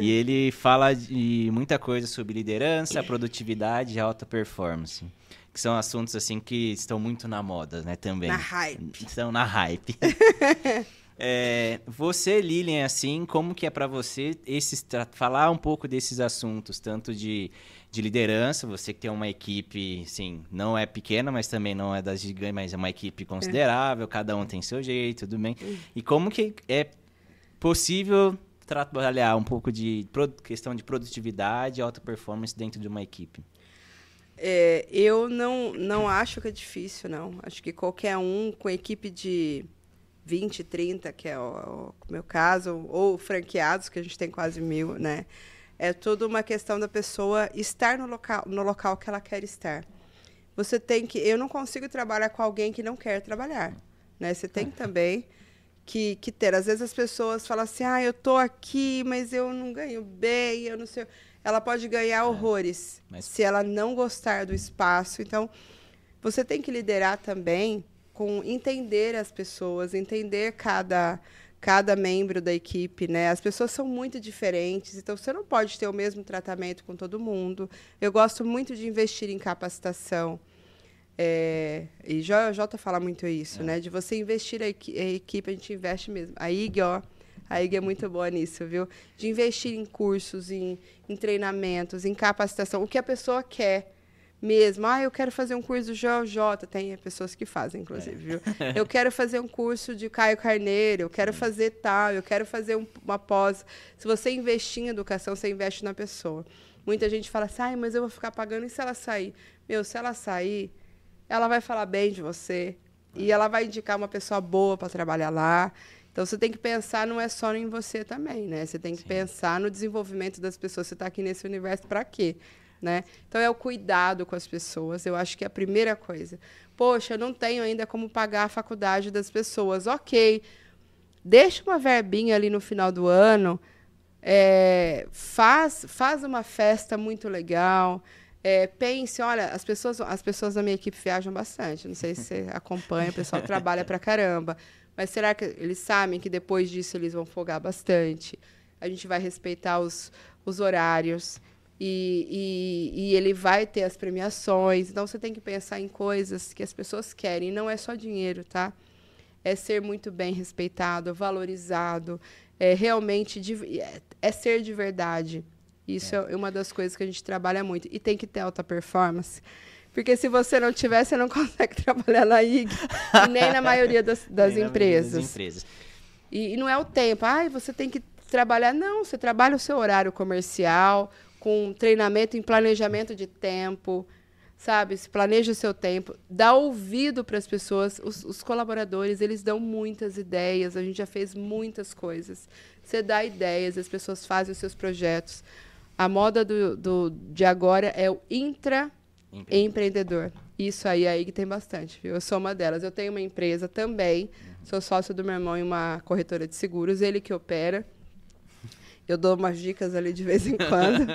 e ele fala de muita coisa sobre liderança, produtividade e alta performance. Que são assuntos assim que estão muito na moda, né, também. Na hype. Estão na hype. É, você, Lilian, assim, como que é pra você esses, falar um pouco desses assuntos, tanto de, de liderança, você que tem uma equipe, assim, não é pequena, mas também não é das gigantes, mas é uma equipe considerável, cada um tem seu jeito, tudo bem. E como que é possível trabalhar um pouco de questão de produtividade e alta performance dentro de uma equipe? É, eu não, não acho que é difícil, não. Acho que qualquer um com equipe de 20, 30, que é o, o meu caso, ou franqueados, que a gente tem quase mil, né? É tudo uma questão da pessoa estar no local, no local que ela quer estar. Você tem que. Eu não consigo trabalhar com alguém que não quer trabalhar. Né? Você tem também que, que ter. Às vezes as pessoas falam assim: ah, eu tô aqui, mas eu não ganho bem, eu não sei. Ela pode ganhar horrores mas- se ela não gostar do espaço. Então, você tem que liderar também com entender as pessoas, entender cada cada membro da equipe, né? As pessoas são muito diferentes, então você não pode ter o mesmo tratamento com todo mundo. Eu gosto muito de investir em capacitação. É, e Jota fala muito isso, né? De você investir a, equi- a equipe, a gente investe mesmo. A IG, ó, a IG é muito boa nisso, viu? De investir em cursos, em, em treinamentos, em capacitação, o que a pessoa quer mesmo. Ah, eu quero fazer um curso do JJ, tem pessoas que fazem, inclusive, viu? Eu quero fazer um curso de Caio Carneiro, eu quero fazer tal, eu quero fazer um- uma pós. Se você investir em educação, você investe na pessoa. Muita gente fala assim, Ai, mas eu vou ficar pagando, e se ela sair? Meu, se ela sair, ela vai falar bem de você e ela vai indicar uma pessoa boa para trabalhar lá. Então você tem que pensar não é só em você também, né? Você tem que pensar no desenvolvimento das pessoas. Você está aqui nesse universo para quê? Né? Então é o cuidado com as pessoas. Eu acho que é a primeira coisa. Poxa, eu não tenho ainda como pagar a faculdade das pessoas. Ok, deixa uma verbinha ali no final do ano, é, faz, faz uma festa muito legal. é, pense, olha, as pessoas, as pessoas da minha equipe viajam bastante. Não sei se você acompanha, o pessoal trabalha pra caramba. Mas será que eles sabem que depois disso eles vão folgar bastante? A gente vai respeitar os, os horários e, e, e ele vai ter as premiações. Então você tem que pensar em coisas que as pessoas querem. Não é só dinheiro, tá? é ser muito bem respeitado, valorizado, é realmente de, é, é ser de verdade. Isso é. uma das coisas que a gente trabalha muito. E tem que ter alta performance. Porque se você não tiver, você não consegue trabalhar na IG nem na maioria das, das na maioria empresas. das empresas. E, e não é o tempo. Ai, você tem que trabalhar. Não, você trabalha o seu horário comercial, com treinamento em planejamento de tempo, sabe? Se planeja o seu tempo, dá ouvido para as pessoas. Os, os colaboradores, eles dão muitas ideias. A gente já fez muitas coisas. Você dá ideias, as pessoas fazem os seus projetos. A moda do, do, de agora é o intra empreendedor. Isso aí, aí que tem bastante, viu? Eu sou uma delas. Eu tenho uma empresa também, sou sócio do meu irmão em uma corretora de seguros, ele que opera. Eu dou umas dicas ali de vez em quando.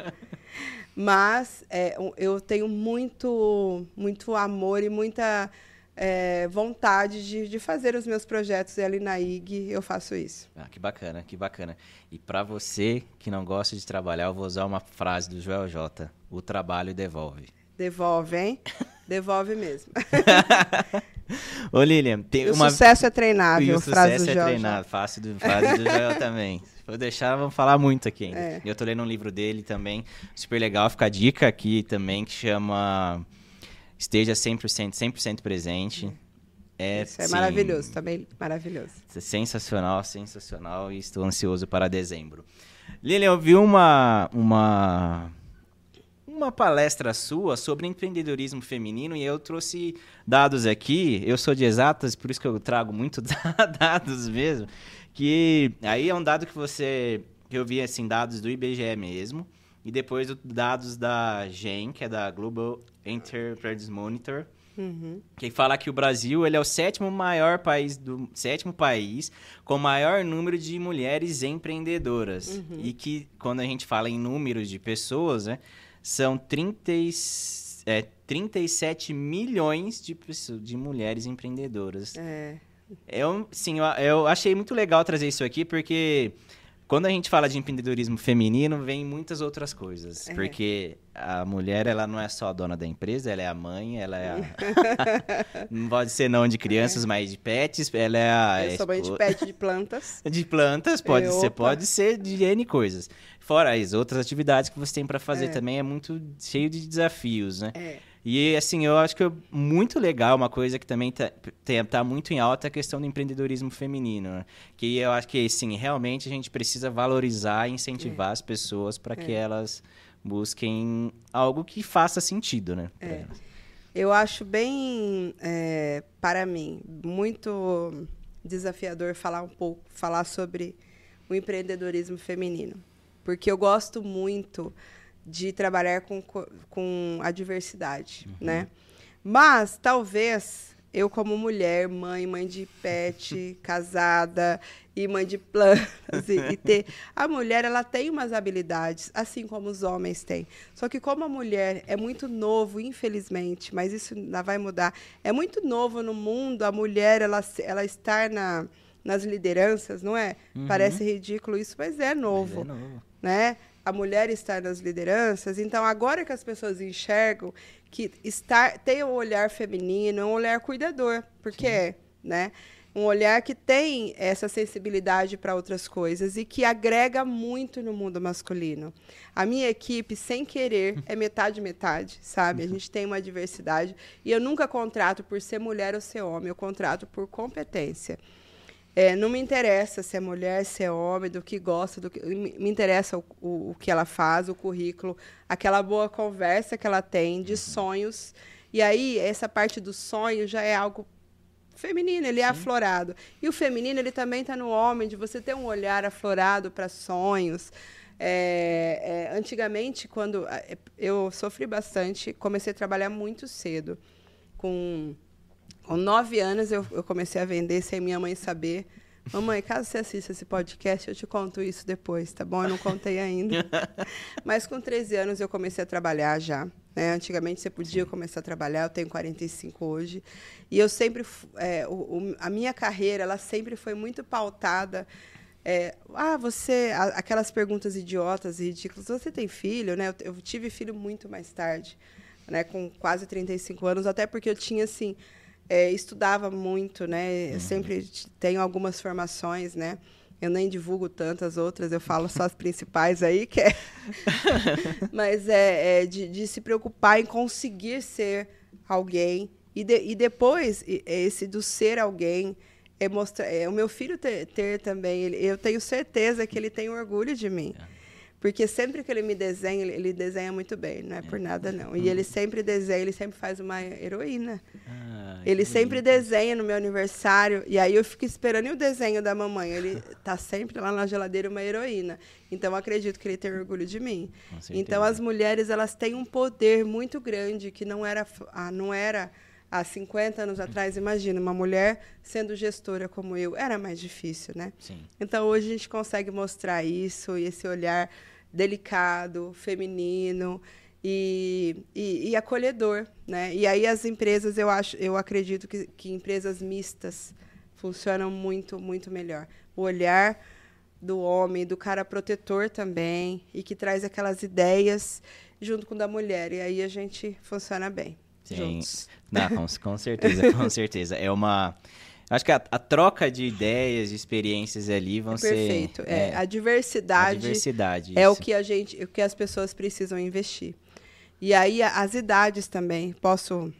Mas é, eu tenho muito, muito amor e muita é, vontade de, de, fazer os meus projetos e ali na IG eu faço isso. Ah, que bacana, que bacana. E para você que não gosta de trabalhar, eu vou usar uma frase do Joel J. O trabalho devolve. Devolve, hein? Devolve mesmo. Ô, Lilian, tem o uma... sucesso é treinável, e o sucesso é treinado, fácil do, fácil do Joel também. Vou deixar, vamos falar muito aqui ainda. É. Eu tô lendo um livro dele também, super legal, fica a dica aqui também, que chama Esteja 100%, 100% presente. É, Isso é sim, maravilhoso, também maravilhoso. Sensacional, sensacional e estou ansioso para dezembro. Lilian, eu vi uma, uma uma palestra sua sobre empreendedorismo feminino e eu trouxe dados aqui. Eu sou de exatas, por isso que eu trago muito dados mesmo. Que aí é um dado que você. Que eu vi assim, dados do IBGE mesmo. E depois dados da GEM, que é da Global Enterprise Monitor. Uhum. Que fala que o Brasil ele é o sétimo maior país do sétimo país com maior número de mulheres empreendedoras uhum. e que quando a gente fala em números de pessoas, né, são 30, é, 37 milhões de, pessoas, de mulheres empreendedoras. É. Eu, sim, eu, eu achei muito legal trazer isso aqui, porque quando a gente fala de empreendedorismo feminino, vem muitas outras coisas. É. Porque a mulher, ela não é só a dona da empresa, ela é a mãe, ela é a... não pode ser não de crianças, é. mas de pets, ela é a... Eu sou mãe de pet de plantas. de plantas, pode ser, pode ser de N coisas. Fora as outras atividades que você tem para fazer é. também, é muito cheio de desafios, né? É. E, assim, eu acho que é muito legal, uma coisa que também está tá muito em alta, é a questão do empreendedorismo feminino. Né? Que eu acho que, sim, realmente a gente precisa valorizar e incentivar é. as pessoas para que é. elas busquem algo que faça sentido, né? É. Eu acho bem, é, para mim, muito desafiador falar um pouco, falar sobre o empreendedorismo feminino. Porque eu gosto muito de trabalhar com, com a diversidade, uhum. né? Mas talvez eu como mulher, mãe, mãe de pet, casada e mãe de plantas e, e, ter a mulher ela tem umas habilidades assim como os homens têm. Só que como a mulher é muito novo, infelizmente, mas isso ainda vai mudar. É muito novo no mundo a mulher ela ela estar na nas lideranças, não é? Uhum. Parece ridículo isso, mas é novo, mas é novo. né? A mulher estar nas lideranças. Então, agora que as pessoas enxergam que estar, ter um olhar feminino, um olhar cuidador, porque é, né? Um olhar que tem essa sensibilidade para outras coisas e que agrega muito no mundo masculino. A minha equipe, sem querer, é metade metade, sabe? A gente tem uma diversidade e eu nunca contrato por ser mulher ou ser homem, eu contrato por competência. É, não me interessa se é mulher, se é homem, do que gosta, do que, me interessa o, o, o, que ela faz, o currículo, aquela boa conversa que ela tem de sonhos. E aí, essa parte do sonho já é algo feminino, ele é Sim. aflorado. E o feminino, ele também está no homem, de você ter um olhar aflorado para sonhos. É, é, antigamente, quando eu sofri bastante, comecei a trabalhar muito cedo, com com nove anos eu, eu comecei a vender sem minha mãe saber. Mamãe, caso você assista esse podcast, eu te conto isso depois, tá bom? Eu não contei ainda. Mas com 13 anos eu comecei a trabalhar já. Né? Antigamente você podia começar a trabalhar, eu tenho 45 hoje. E eu sempre. É, o, o, a minha carreira, ela sempre foi muito pautada. É, ah, você. A, aquelas perguntas idiotas e ridículas. Você tem filho, né? Eu, eu tive filho muito mais tarde, né? com quase 35 anos, até porque eu tinha assim é, estudava muito, né? Uhum. Sempre tenho algumas formações, né? Eu nem divulgo tantas outras, eu falo só as principais aí, que é... Mas é, é de, de, se preocupar em conseguir ser alguém. E, de, e depois, esse do ser alguém, é mostrar, é, o meu filho ter, ter também, ele, eu tenho certeza que ele tem orgulho de mim. É. Porque sempre que ele me desenha, ele, desenha muito bem, não é, é por nada não. E ele sempre desenha, ele sempre faz uma heroína. Ah, ele sempre desenha no meu aniversário, e aí eu fico esperando o desenho da mamãe. Ele tá sempre lá na geladeira uma heroína. Então eu acredito que ele tem orgulho de mim. Então as mulheres, elas têm um poder muito grande que não era, ah, não era há 50 anos atrás, imagina, uma mulher sendo gestora como eu, era mais difícil, né? Sim. Então hoje a gente consegue mostrar isso e esse olhar delicado, feminino e, e, e, acolhedor, né? E aí as empresas, eu acho, eu acredito que, que empresas mistas funcionam muito, muito melhor. O olhar do homem, do cara protetor também, e que traz aquelas ideias junto com o da mulher. E aí a gente funciona bem. Sim. Juntos. Não, com, com certeza, com certeza. É uma. Acho que a, a, troca de ideias, de experiências ali vão é ser. Perfeito. É, é, a diversidade. A diversidade. É isso. o que a gente, o que as pessoas precisam investir. E aí as idades também. Posso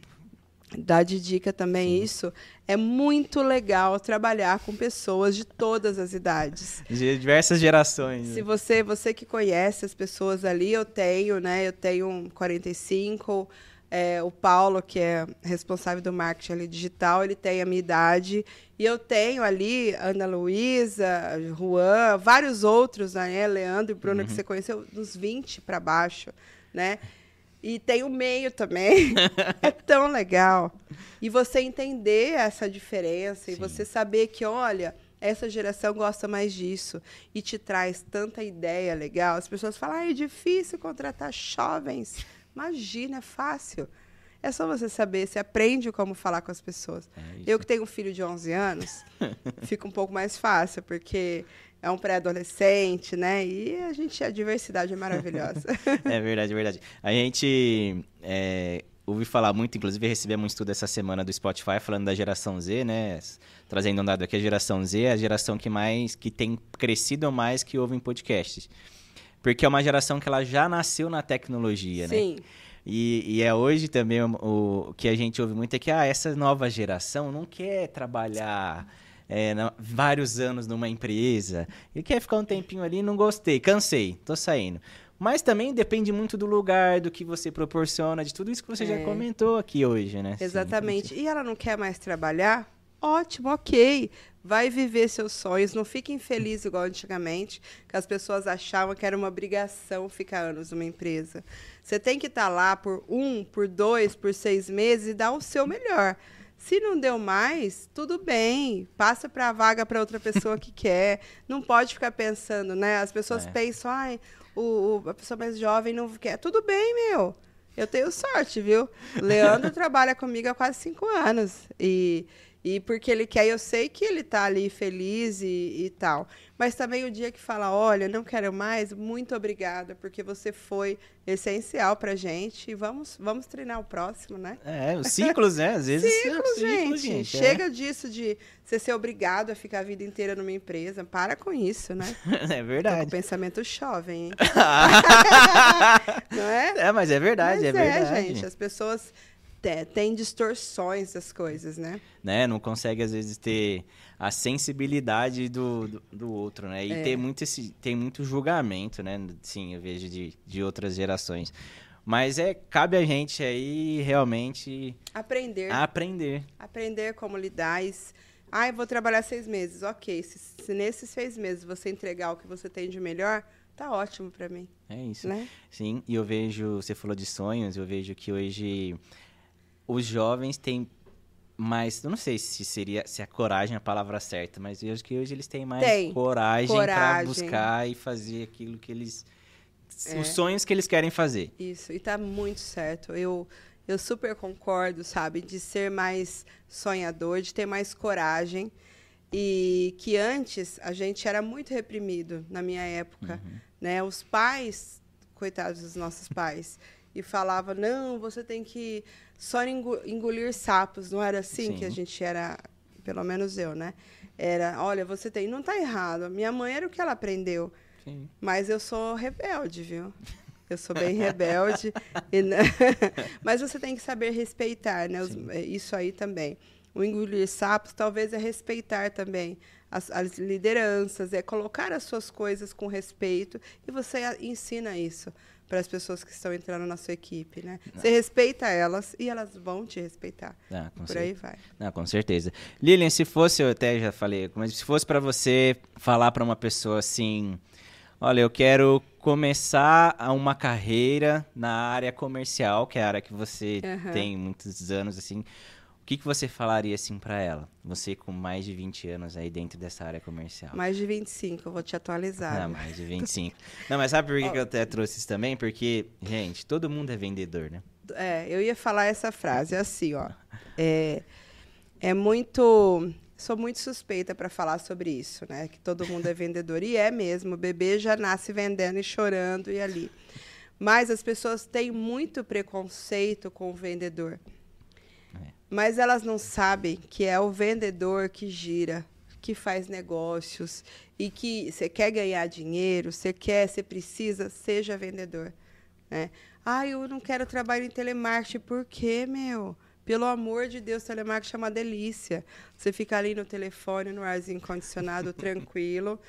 dar de dica também Sim. isso. É muito legal trabalhar com pessoas de todas as idades. De diversas gerações. Se né? você, você que conhece as pessoas ali, eu tenho, né? Eu tenho 45, é, o Paulo, que é responsável do marketing ali, digital, ele tem a minha idade. E eu tenho ali Ana Luísa, Juan, vários outros, né? Leandro e Bruno, uhum. que você conheceu, dos 20 para baixo, né? E tem o meio também. é tão legal. E você entender essa diferença Sim. e você saber que, olha, essa geração gosta mais disso e te traz tanta ideia legal. As pessoas falam, ah, é difícil contratar jovens. Imagina, é fácil. É só você saber, você aprende como falar com as pessoas. É eu que tenho um filho de 11 anos, fica um pouco mais fácil, porque é um pré-adolescente, né? E a gente, a diversidade é maravilhosa. é verdade, é verdade. A gente é, ouvi falar muito, inclusive recebemos um estudo essa semana do Spotify falando da geração Z, né? Trazendo um dado aqui, a geração Z é a geração que mais, que tem crescido mais que ouve em podcasts. Porque é uma geração que ela já nasceu na tecnologia, Sim. né? Sim. E, e, é hoje também o, o, que a gente ouve muito é que ah, essa nova geração não quer trabalhar é, vários anos numa empresa e quer ficar um tempinho ali, não gostei, cansei, tô saindo. Mas também depende muito do lugar, do que você proporciona, de tudo isso que você é. já comentou aqui hoje, né? Exatamente. Sim, e ela não quer mais trabalhar? Ótimo, ok. Vai viver seus sonhos. Não fique infeliz igual antigamente, que as pessoas achavam que era uma obrigação ficar anos numa empresa. Você tem que estar tá lá por um, por dois, por seis meses e dar o seu melhor. Se não deu mais, tudo bem. Passa para a vaga para outra pessoa que quer. Não pode ficar pensando, né? As pessoas é. pensam, ai, o, o, a pessoa mais jovem não quer. Tudo bem, meu. Eu tenho sorte, viu? Leandro trabalha comigo há quase cinco anos. E e porque ele quer, eu sei que ele está ali feliz e, e, tal. Mas também o dia que fala, olha, não quero mais, muito obrigada, porque você foi essencial pra gente. E vamos, vamos treinar o próximo, né? É, os ciclos, né? Às vezes ciclos, gente. gente. É. Chega é. disso de você ser obrigado a ficar a vida inteira numa empresa. Para com isso, né? É verdade. O pensamento jovem, hein? não é? É, mas é verdade, mas é, é verdade. gente. As pessoas tem distorções das coisas, né? né? Não consegue, às vezes, ter a sensibilidade do, do, do outro, né? E é. tem, muito esse, tem muito julgamento, né? Sim, eu vejo de, de outras gerações. Mas é, cabe a gente aí realmente... Aprender. Aprender. Aprender como lidar. Ah, eu vou trabalhar seis meses. Ok, se, se nesses seis meses você entregar o que você tem de melhor, tá ótimo para mim. É isso. Né? Sim, e eu vejo, você falou de sonhos, eu vejo que hoje os jovens têm mais, eu não sei se seria se a coragem é a palavra certa, mas eu acho que hoje eles têm mais Tem. coragem, coragem. para buscar e fazer aquilo que eles é. os sonhos que eles querem fazer. Isso, e tá muito certo. Eu eu super concordo, sabe, de ser mais sonhador, de ter mais coragem e que antes a gente era muito reprimido na minha época, uhum. né? Os pais, coitados dos nossos pais, e falava não, você tem que só engolir sapos, não era assim Sim. que a gente era, pelo menos eu, né? Era, olha, você tem, não está errado. Minha mãe era o que ela aprendeu. Sim. Mas eu sou rebelde, viu? Eu sou bem rebelde. mas você tem que saber respeitar, né? Os, é, isso aí também. O engolir sapos talvez é respeitar também as, as, lideranças, é colocar as suas coisas com respeito e você ensina isso para as pessoas que estão entrando na sua equipe, né? Não. Você respeita elas e elas vão te respeitar. Ah, por certeza. aí vai. Não, com certeza. Lilian, se fosse, eu até já falei, mas se fosse para você falar para uma pessoa assim, olha, eu quero começar uma carreira na área comercial, que é a área que você uhum. tem muitos anos, assim, O que, que você falaria assim para ela? Você com mais de 20 anos aí dentro dessa área comercial. Mais de 25, eu vou te atualizar. Não, mais de 25. Não, mas sabe por que, que eu até trouxe isso também? Porque, gente, todo mundo é vendedor, né? É, eu ia falar essa frase assim, ó. É, é muito. Sou muito suspeita para falar sobre isso, né? Que todo mundo é vendedor. E é mesmo. O bebê já nasce vendendo e chorando e ali. Mas as pessoas têm muito preconceito com o vendedor. Mas elas não sabem que é o vendedor que gira, que faz negócios e que você quer ganhar dinheiro, você quer, você precisa, seja vendedor. Né? Ah, eu não quero trabalhar em telemarketing. Por quê, meu? Pelo amor de Deus, telemarketing é uma delícia. Você fica ali no telefone, no arzinho condicionado, tranquilo.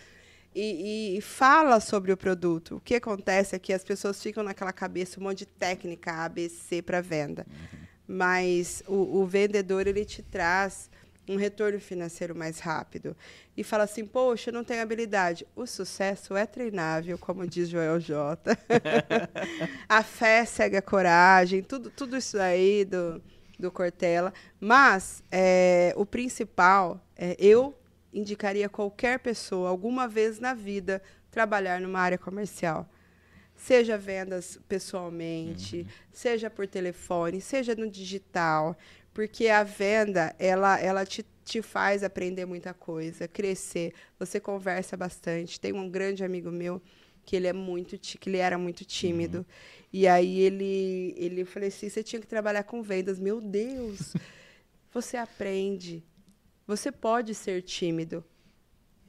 E, e, fala sobre o produto. O que acontece é que as pessoas ficam naquela cabeça um monte de técnica ABC para venda. Uhum. Mas o, o, vendedor ele te traz um retorno financeiro mais rápido. E fala assim, poxa, eu não tenho habilidade. O sucesso é treinável, como diz Joel J. a fé segue a coragem, tudo, tudo isso aí do, do Cortella. Mas é, o principal, é, eu indicaria qualquer pessoa, alguma vez na vida, trabalhar numa área comercial. Seja vendas pessoalmente, uhum. seja por telefone, seja no digital, porque a venda, ela, ela te, te faz aprender muita coisa, crescer. Você conversa bastante. Tem um grande amigo meu que ele é muito que ele era muito tímido. Uhum. E aí ele ele eu falei assim, você tinha que trabalhar com vendas. Meu Deus. você aprende. Você pode ser tímido.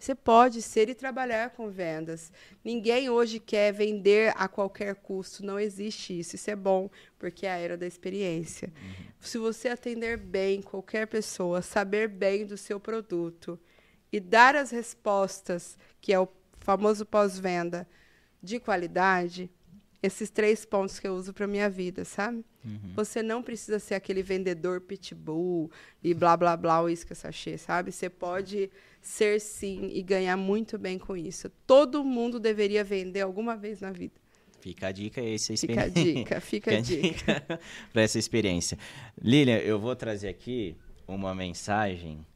Você pode ser e trabalhar com vendas. Ninguém hoje quer vender a qualquer custo. Não existe isso. Isso é bom, porque é a era da experiência. Uhum. Se você atender bem qualquer pessoa, saber bem do seu produto e dar as respostas, que é o famoso pós-venda, de qualidade, esses três pontos que eu uso para minha vida, sabe? Uhum. Você não precisa ser aquele vendedor pitbull e blá blá blá o isca sachê, sabe? Você pode ser sim e ganhar muito bem com isso. Todo mundo deveria vender alguma vez na vida. Fica a dica essa experiência. Fica a dica, fica, fica a dica. dica para essa experiência. Lilian, eu vou trazer aqui uma mensagem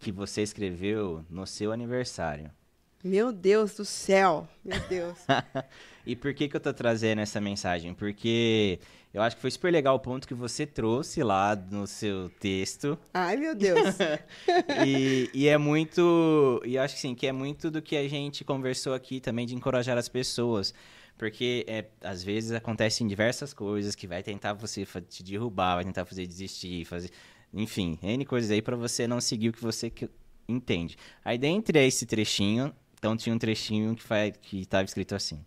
que você escreveu no seu aniversário. Meu Deus do céu, meu Deus. e por que, que eu tô trazendo essa mensagem? Porque eu acho que foi super legal o ponto que você trouxe lá no seu texto. Ai, meu Deus. e, e, é muito. E acho que sim, que é muito do que a gente conversou aqui também de encorajar as pessoas. Porque é, às vezes acontecem diversas coisas que vai tentar você te derrubar, vai tentar fazer desistir, fazer. Enfim, N coisas aí para você não seguir o que você entende. Aí, dentre esse trechinho, então tinha um trechinho que que estava escrito assim: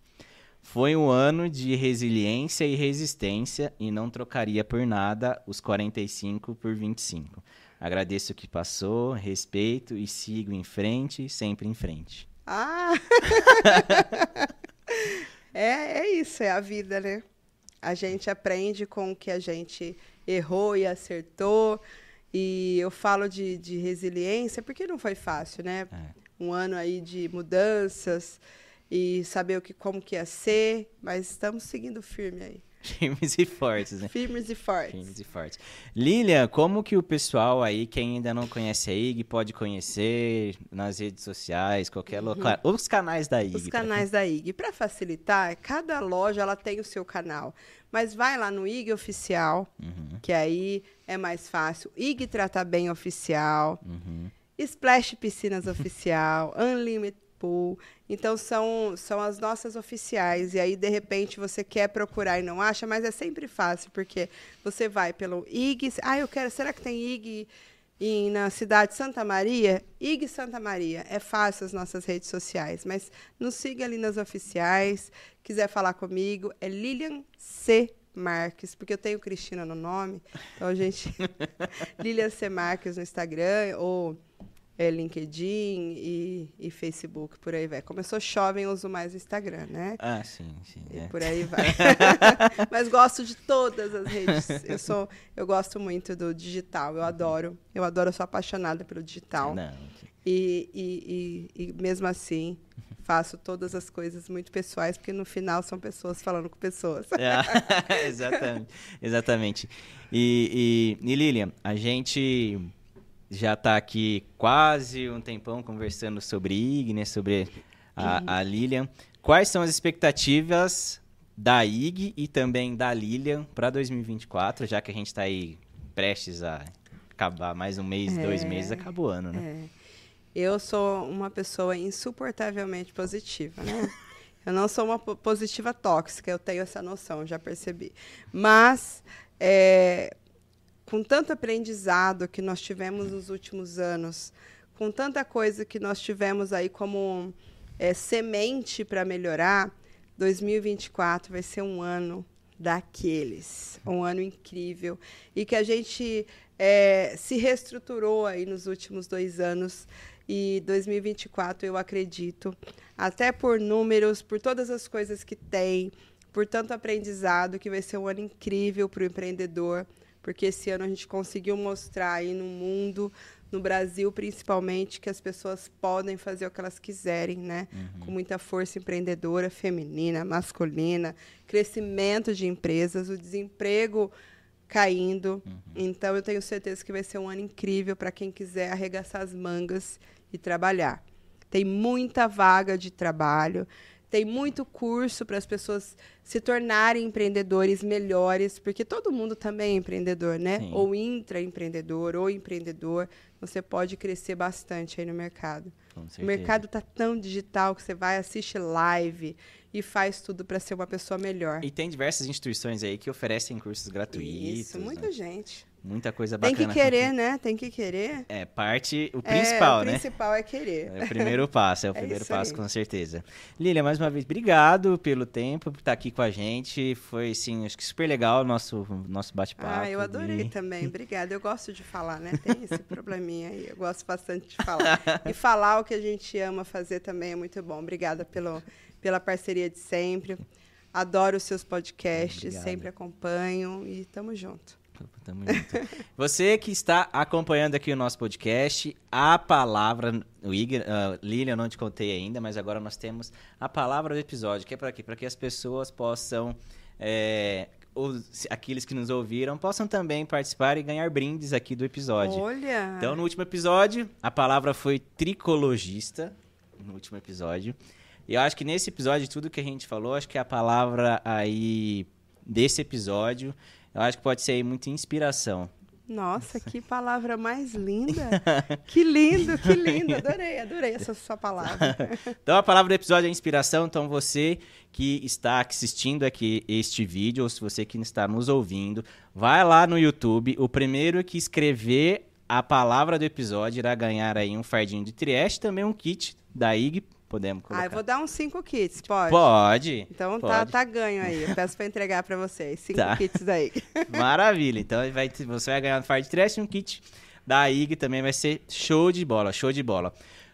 Foi um ano de resiliência e resistência e não trocaria por nada os 45 por 25. Agradeço o que passou, respeito e sigo em frente, sempre em frente. Ah! é, é isso, é a vida, né? A gente aprende com o que a gente errou e acertou. E eu falo de, de resiliência porque não foi fácil, né? É um ano aí de mudanças e saber o que, como que ia ser, mas estamos seguindo firme aí. Firmes e fortes, né? Firmes e fortes. Firmes e fortes. Lilian, como que o pessoal aí, quem ainda não conhece a IG, pode conhecer nas redes sociais, qualquer uhum. local? Os canais da IG. Os canais pra... da IG. Para facilitar, cada loja ela tem o seu canal. Mas vai lá no IG Oficial, uhum. que aí é mais fácil. IG Trata Bem Oficial. Uhum. Splash Piscinas Oficial, Unlimited Pool. Então, são, são as nossas oficiais. E aí, de repente, você quer procurar e não acha, mas é sempre fácil, porque você vai pelo IG. Ah, eu quero. Será que tem IG na cidade de Santa Maria? IG Santa Maria. É fácil as nossas redes sociais. Mas nos siga ali nas oficiais. Quiser falar comigo, é Lilian C. Marques, porque eu tenho Cristina no nome. Então, a gente. Lilian C. Marques no Instagram, ou é, LinkedIn e, e, Facebook, por aí vai. Começou jovem, eu uso mais o Instagram, né? Ah, sim, sim. E é. por aí vai. Mas gosto de todas as redes. Eu sou, eu gosto muito do digital, eu adoro. Eu adoro, eu sou apaixonada pelo digital. Não. E, e, e mesmo assim, faço todas as coisas muito pessoais, porque no final são pessoas falando com pessoas. É, exatamente. exatamente. E, e, e Lilian, a gente já está aqui quase um tempão conversando sobre IG, né, sobre a, a Lilian. Quais são as expectativas da IG e também da Lilian para 2024, já que a gente está aí prestes a acabar mais um mês, é, dois meses, acabou o ano, né? É. Eu sou uma pessoa insuportavelmente positiva, né? eu não sou uma positiva tóxica, eu tenho essa noção, já percebi. Mas, é, com tanto aprendizado que nós tivemos nos últimos anos, com tanta coisa que nós tivemos aí como é, semente para melhorar, 2024 vai ser um ano daqueles, um ano incrível e que a gente é, se reestruturou aí nos últimos dois anos e 2024 eu acredito, até por números, por todas as coisas que tem, por tanto aprendizado, que vai ser um ano incrível para o empreendedor, porque esse ano a gente conseguiu mostrar aí no mundo, no Brasil principalmente, que as pessoas podem fazer o que elas quiserem, né? Uhum. Com muita força empreendedora, feminina, masculina, crescimento de empresas, o desemprego caindo. Uhum. Então eu tenho certeza que vai ser um ano incrível para quem quiser arregaçar as mangas e trabalhar. Tem muita vaga de trabalho, tem muito curso para as pessoas se tornarem empreendedores melhores, porque todo mundo também é empreendedor, né? Sim. Ou intraempreendedor, ou empreendedor. Você pode crescer bastante aí no mercado. O mercado está tão digital que você vai, assiste live e faz tudo para ser uma pessoa melhor. E tem diversas instituições aí que oferecem cursos gratuitos. Isso, muita né? gente. Muita coisa bacana. Tem que querer, né? Tem que querer. É, parte, o principal, é, né? O principal é querer. É o primeiro passo, é o é primeiro passo, aí. com certeza. Lília, mais uma vez, obrigado pelo tempo, por estar aqui com a gente. Foi, sim, acho que super legal o nosso, nosso bate-papo. Ah, eu adorei também. Obrigada. Eu gosto de falar, né? Tem esse probleminha aí. Eu gosto bastante de falar. E falar o que a gente ama fazer também é muito bom. Obrigada pelo, pela parceria de sempre. Adoro os seus podcasts, Obrigado. sempre acompanho e tamo junto. Tamo junto. Você que está acompanhando aqui o nosso podcast, a palavra, o Igor, uh, Lilian, não te contei ainda, mas agora nós temos a palavra do episódio, que é para quê? Para que as pessoas possam, é, os, aqueles que nos ouviram, possam também participar e ganhar brindes aqui do episódio. Olha! Então, no último episódio, a palavra foi tricologista, no último episódio. E eu acho que nesse episódio, tudo que a gente falou, acho que a palavra aí desse episódio eu acho que pode ser aí muita inspiração. Nossa, que palavra mais linda! que lindo, que lindo! Adorei, adorei essa sua palavra. então, a palavra do episódio é inspiração. Então, você que está assistindo aqui este vídeo, ou se você que está nos ouvindo, vai lá no YouTube. O primeiro que escrever a palavra do episódio irá ganhar aí um fardinho de trieste, também um kit da IG Podemos colocar. Ah, eu vou dar uns 5 kits, pode? Pode. Então tá, pode. Tá, tá ganho aí. Eu peço para entregar para vocês. 5 tá. kits aí. Maravilha. Então vai, você vai ganhar no Fire Trash um kit da IG também vai ser show de bola, show de bola.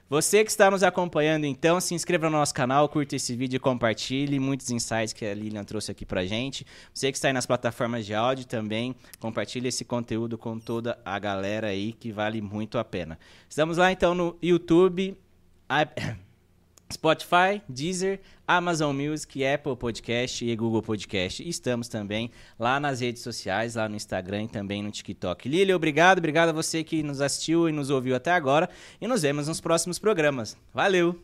Você que está nos acompanhando, então, se inscreva no nosso canal, curta esse vídeo e compartilhe muitos insights que a Lilian trouxe aqui pra gente. Você que está aí nas plataformas de áudio também, compartilhe esse conteúdo com toda a galera aí, que vale muito a pena. Estamos lá, então, no YouTube. Spotify, Deezer, Amazon Music, Apple Podcast e Google Podcast. Estamos também lá nas redes sociais, lá no Instagram e também no TikTok. Lili, obrigado, obrigado a você que nos assistiu e nos ouviu até agora e nos vemos nos próximos programas. Valeu!